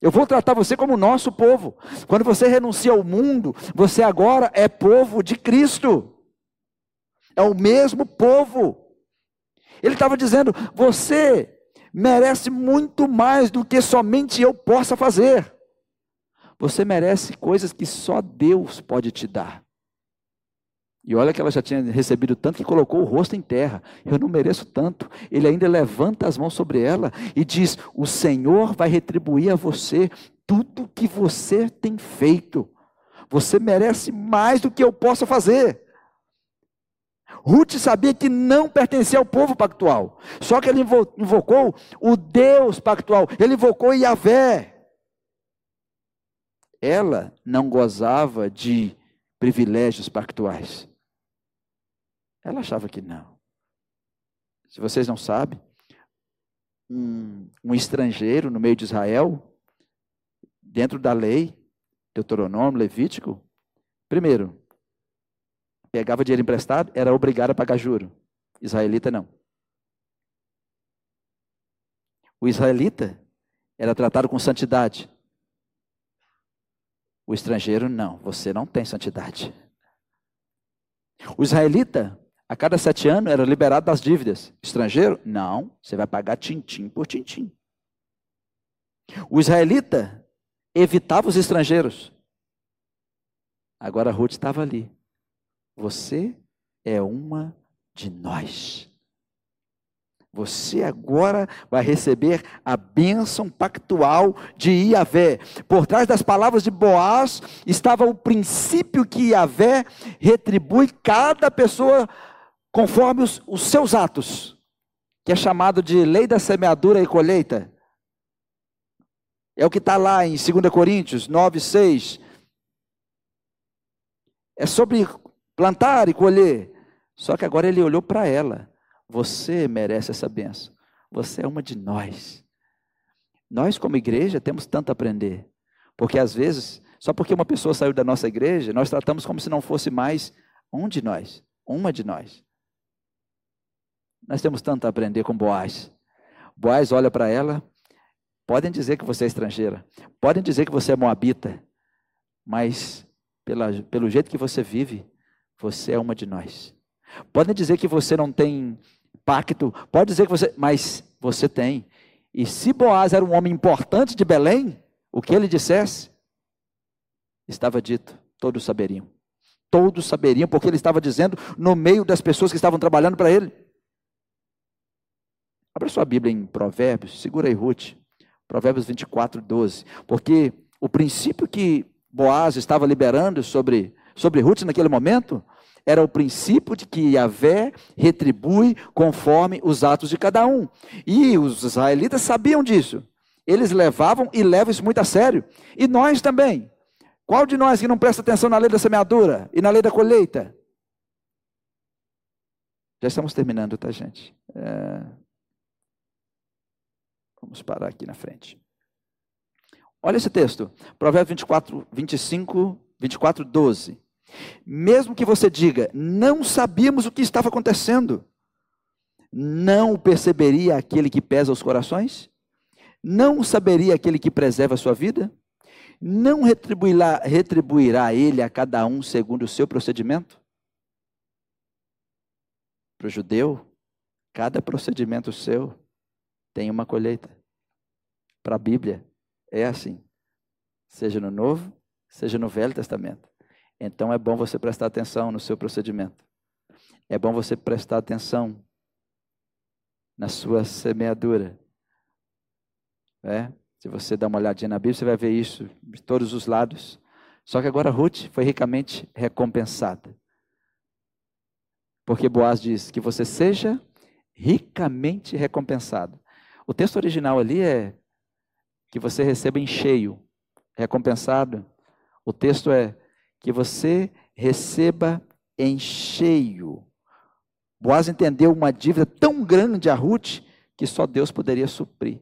Eu vou tratar você como nosso povo. Quando você renuncia ao mundo, você agora é povo de Cristo. É o mesmo povo. Ele estava dizendo: você merece muito mais do que somente eu possa fazer. Você merece coisas que só Deus pode te dar. E olha que ela já tinha recebido tanto que colocou o rosto em terra. Eu não mereço tanto. Ele ainda levanta as mãos sobre ela e diz: O Senhor vai retribuir a você tudo que você tem feito. Você merece mais do que eu possa fazer. Ruth sabia que não pertencia ao povo pactual. Só que ele invocou o Deus pactual. Ele invocou Yahvé. Ela não gozava de privilégios pactuais. Ela achava que não. Se vocês não sabem, um, um estrangeiro no meio de Israel, dentro da lei, Deuteronômio, Levítico, primeiro, pegava dinheiro emprestado, era obrigado a pagar juro. Israelita não. O israelita era tratado com santidade. O estrangeiro não, você não tem santidade. O israelita, a cada sete anos, era liberado das dívidas. Estrangeiro, não, você vai pagar tintim por tintim. O israelita evitava os estrangeiros. Agora Ruth estava ali. Você é uma de nós. Você agora vai receber a bênção pactual de Iavé. Por trás das palavras de Boaz estava o princípio que Iavé retribui cada pessoa conforme os, os seus atos, que é chamado de lei da semeadura e colheita. É o que está lá em 2 Coríntios 9, 6. É sobre plantar e colher. Só que agora ele olhou para ela. Você merece essa benção. Você é uma de nós. Nós, como igreja, temos tanto a aprender. Porque às vezes, só porque uma pessoa saiu da nossa igreja, nós tratamos como se não fosse mais um de nós, uma de nós. Nós temos tanto a aprender com Boaz. Boaz olha para ela, podem dizer que você é estrangeira, podem dizer que você é moabita, mas pela, pelo jeito que você vive, você é uma de nós. Podem dizer que você não tem pacto, pode dizer que você, mas você tem. E se Boaz era um homem importante de Belém, o que ele dissesse, estava dito, todos saberiam. Todos saberiam, porque ele estava dizendo no meio das pessoas que estavam trabalhando para ele. Abra sua Bíblia em Provérbios, segura aí Ruth, Provérbios 24, 12. Porque o princípio que Boaz estava liberando sobre sobre Ruth naquele momento era o princípio de que Yahvé retribui conforme os atos de cada um. E os israelitas sabiam disso. Eles levavam e levam isso muito a sério. E nós também. Qual de nós que não presta atenção na lei da semeadura e na lei da colheita? Já estamos terminando, tá, gente? É... Vamos parar aqui na frente. Olha esse texto, Provérbios 24, 25, 24, 12. Mesmo que você diga, não sabíamos o que estava acontecendo, não perceberia aquele que pesa os corações? Não saberia aquele que preserva a sua vida? Não retribuirá, retribuirá ele a cada um segundo o seu procedimento? Para o judeu, cada procedimento seu tem uma colheita. Para a Bíblia, é assim. Seja no Novo, seja no Velho Testamento. Então é bom você prestar atenção no seu procedimento. É bom você prestar atenção na sua semeadura. É? Se você dá uma olhadinha na Bíblia, você vai ver isso de todos os lados. Só que agora Ruth foi ricamente recompensada. Porque Boaz diz que você seja ricamente recompensado. O texto original ali é que você receba em cheio, recompensado. O texto é que você receba em cheio. Boaz entendeu uma dívida tão grande a Ruth que só Deus poderia suprir.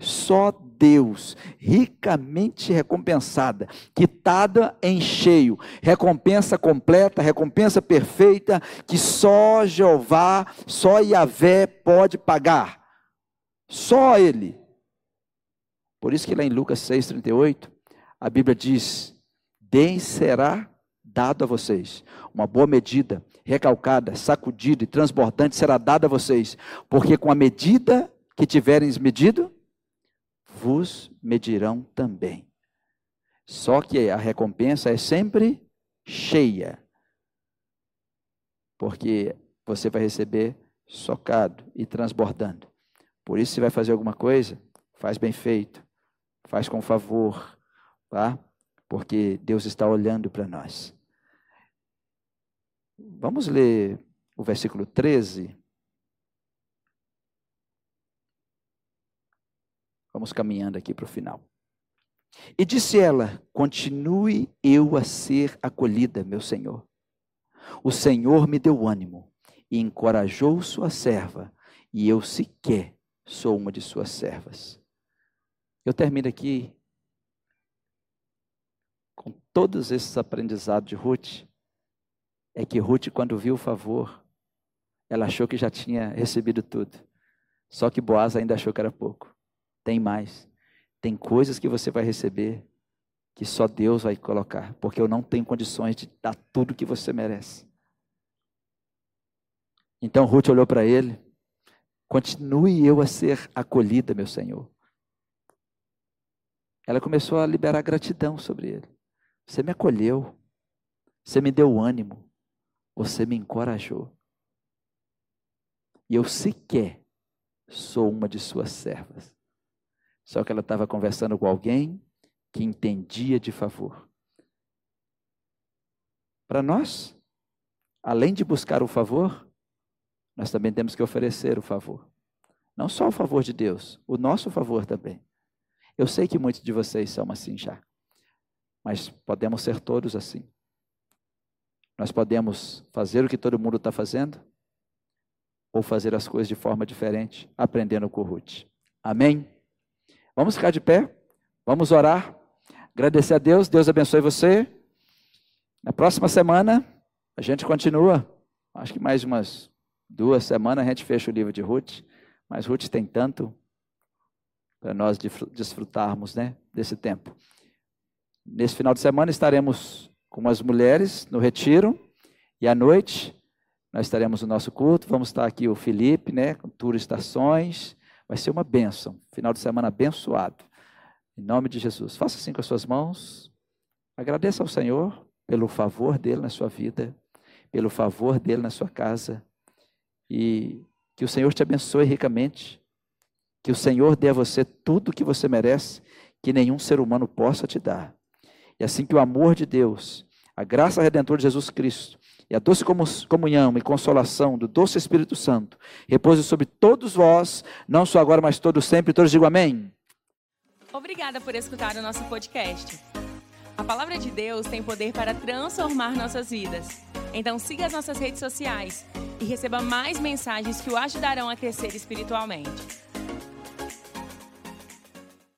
Só Deus, ricamente recompensada, quitada em cheio, recompensa completa, recompensa perfeita, que só Jeová, só Yahvé pode pagar. Só Ele. Por isso que lá em Lucas 6,38, a Bíblia diz: Deem será dado a vocês. Uma boa medida, recalcada, sacudida e transbordante será dada a vocês, porque com a medida que tiverem medido, vos medirão também. Só que a recompensa é sempre cheia, porque você vai receber socado e transbordando. Por isso, se vai fazer alguma coisa, faz bem feito, faz com favor, tá? Porque Deus está olhando para nós. Vamos ler o versículo 13. Vamos caminhando aqui para o final. E disse ela: Continue eu a ser acolhida, meu Senhor. O Senhor me deu ânimo e encorajou sua serva, e eu sequer sou uma de suas servas. Eu termino aqui com todos esses aprendizados de Ruth. É que Ruth, quando viu o favor, ela achou que já tinha recebido tudo. Só que Boaz ainda achou que era pouco. Tem mais. Tem coisas que você vai receber que só Deus vai colocar, porque eu não tenho condições de dar tudo que você merece. Então Ruth olhou para ele, continue eu a ser acolhida, meu Senhor. Ela começou a liberar gratidão sobre ele. Você me acolheu, você me deu ânimo, você me encorajou. E eu sequer sou uma de suas servas. Só que ela estava conversando com alguém que entendia de favor. Para nós, além de buscar o favor, nós também temos que oferecer o favor. Não só o favor de Deus, o nosso favor também. Eu sei que muitos de vocês são assim já, mas podemos ser todos assim. Nós podemos fazer o que todo mundo está fazendo, ou fazer as coisas de forma diferente, aprendendo com o Ruth. Amém? Vamos ficar de pé, vamos orar, agradecer a Deus, Deus abençoe você. Na próxima semana, a gente continua, acho que mais umas duas semanas a gente fecha o livro de Ruth, mas Ruth tem tanto para nós desfrutarmos né, desse tempo. Nesse final de semana estaremos com as mulheres no retiro e à noite nós estaremos no nosso culto. Vamos estar aqui o Felipe, né, com tour estações. Vai ser uma bênção, final de semana abençoado. Em nome de Jesus. Faça assim com as suas mãos. Agradeça ao Senhor pelo favor dele na sua vida, pelo favor dele na sua casa. E que o Senhor te abençoe ricamente. Que o Senhor dê a você tudo o que você merece, que nenhum ser humano possa te dar. E assim que o amor de Deus, a graça redentora de Jesus Cristo, e a doce comunhão e consolação do doce Espírito Santo repouse sobre todos vós, não só agora, mas todos sempre. Todos digam amém. Obrigada por escutar o nosso podcast. A palavra de Deus tem poder para transformar nossas vidas. Então siga as nossas redes sociais e receba mais mensagens que o ajudarão a crescer espiritualmente.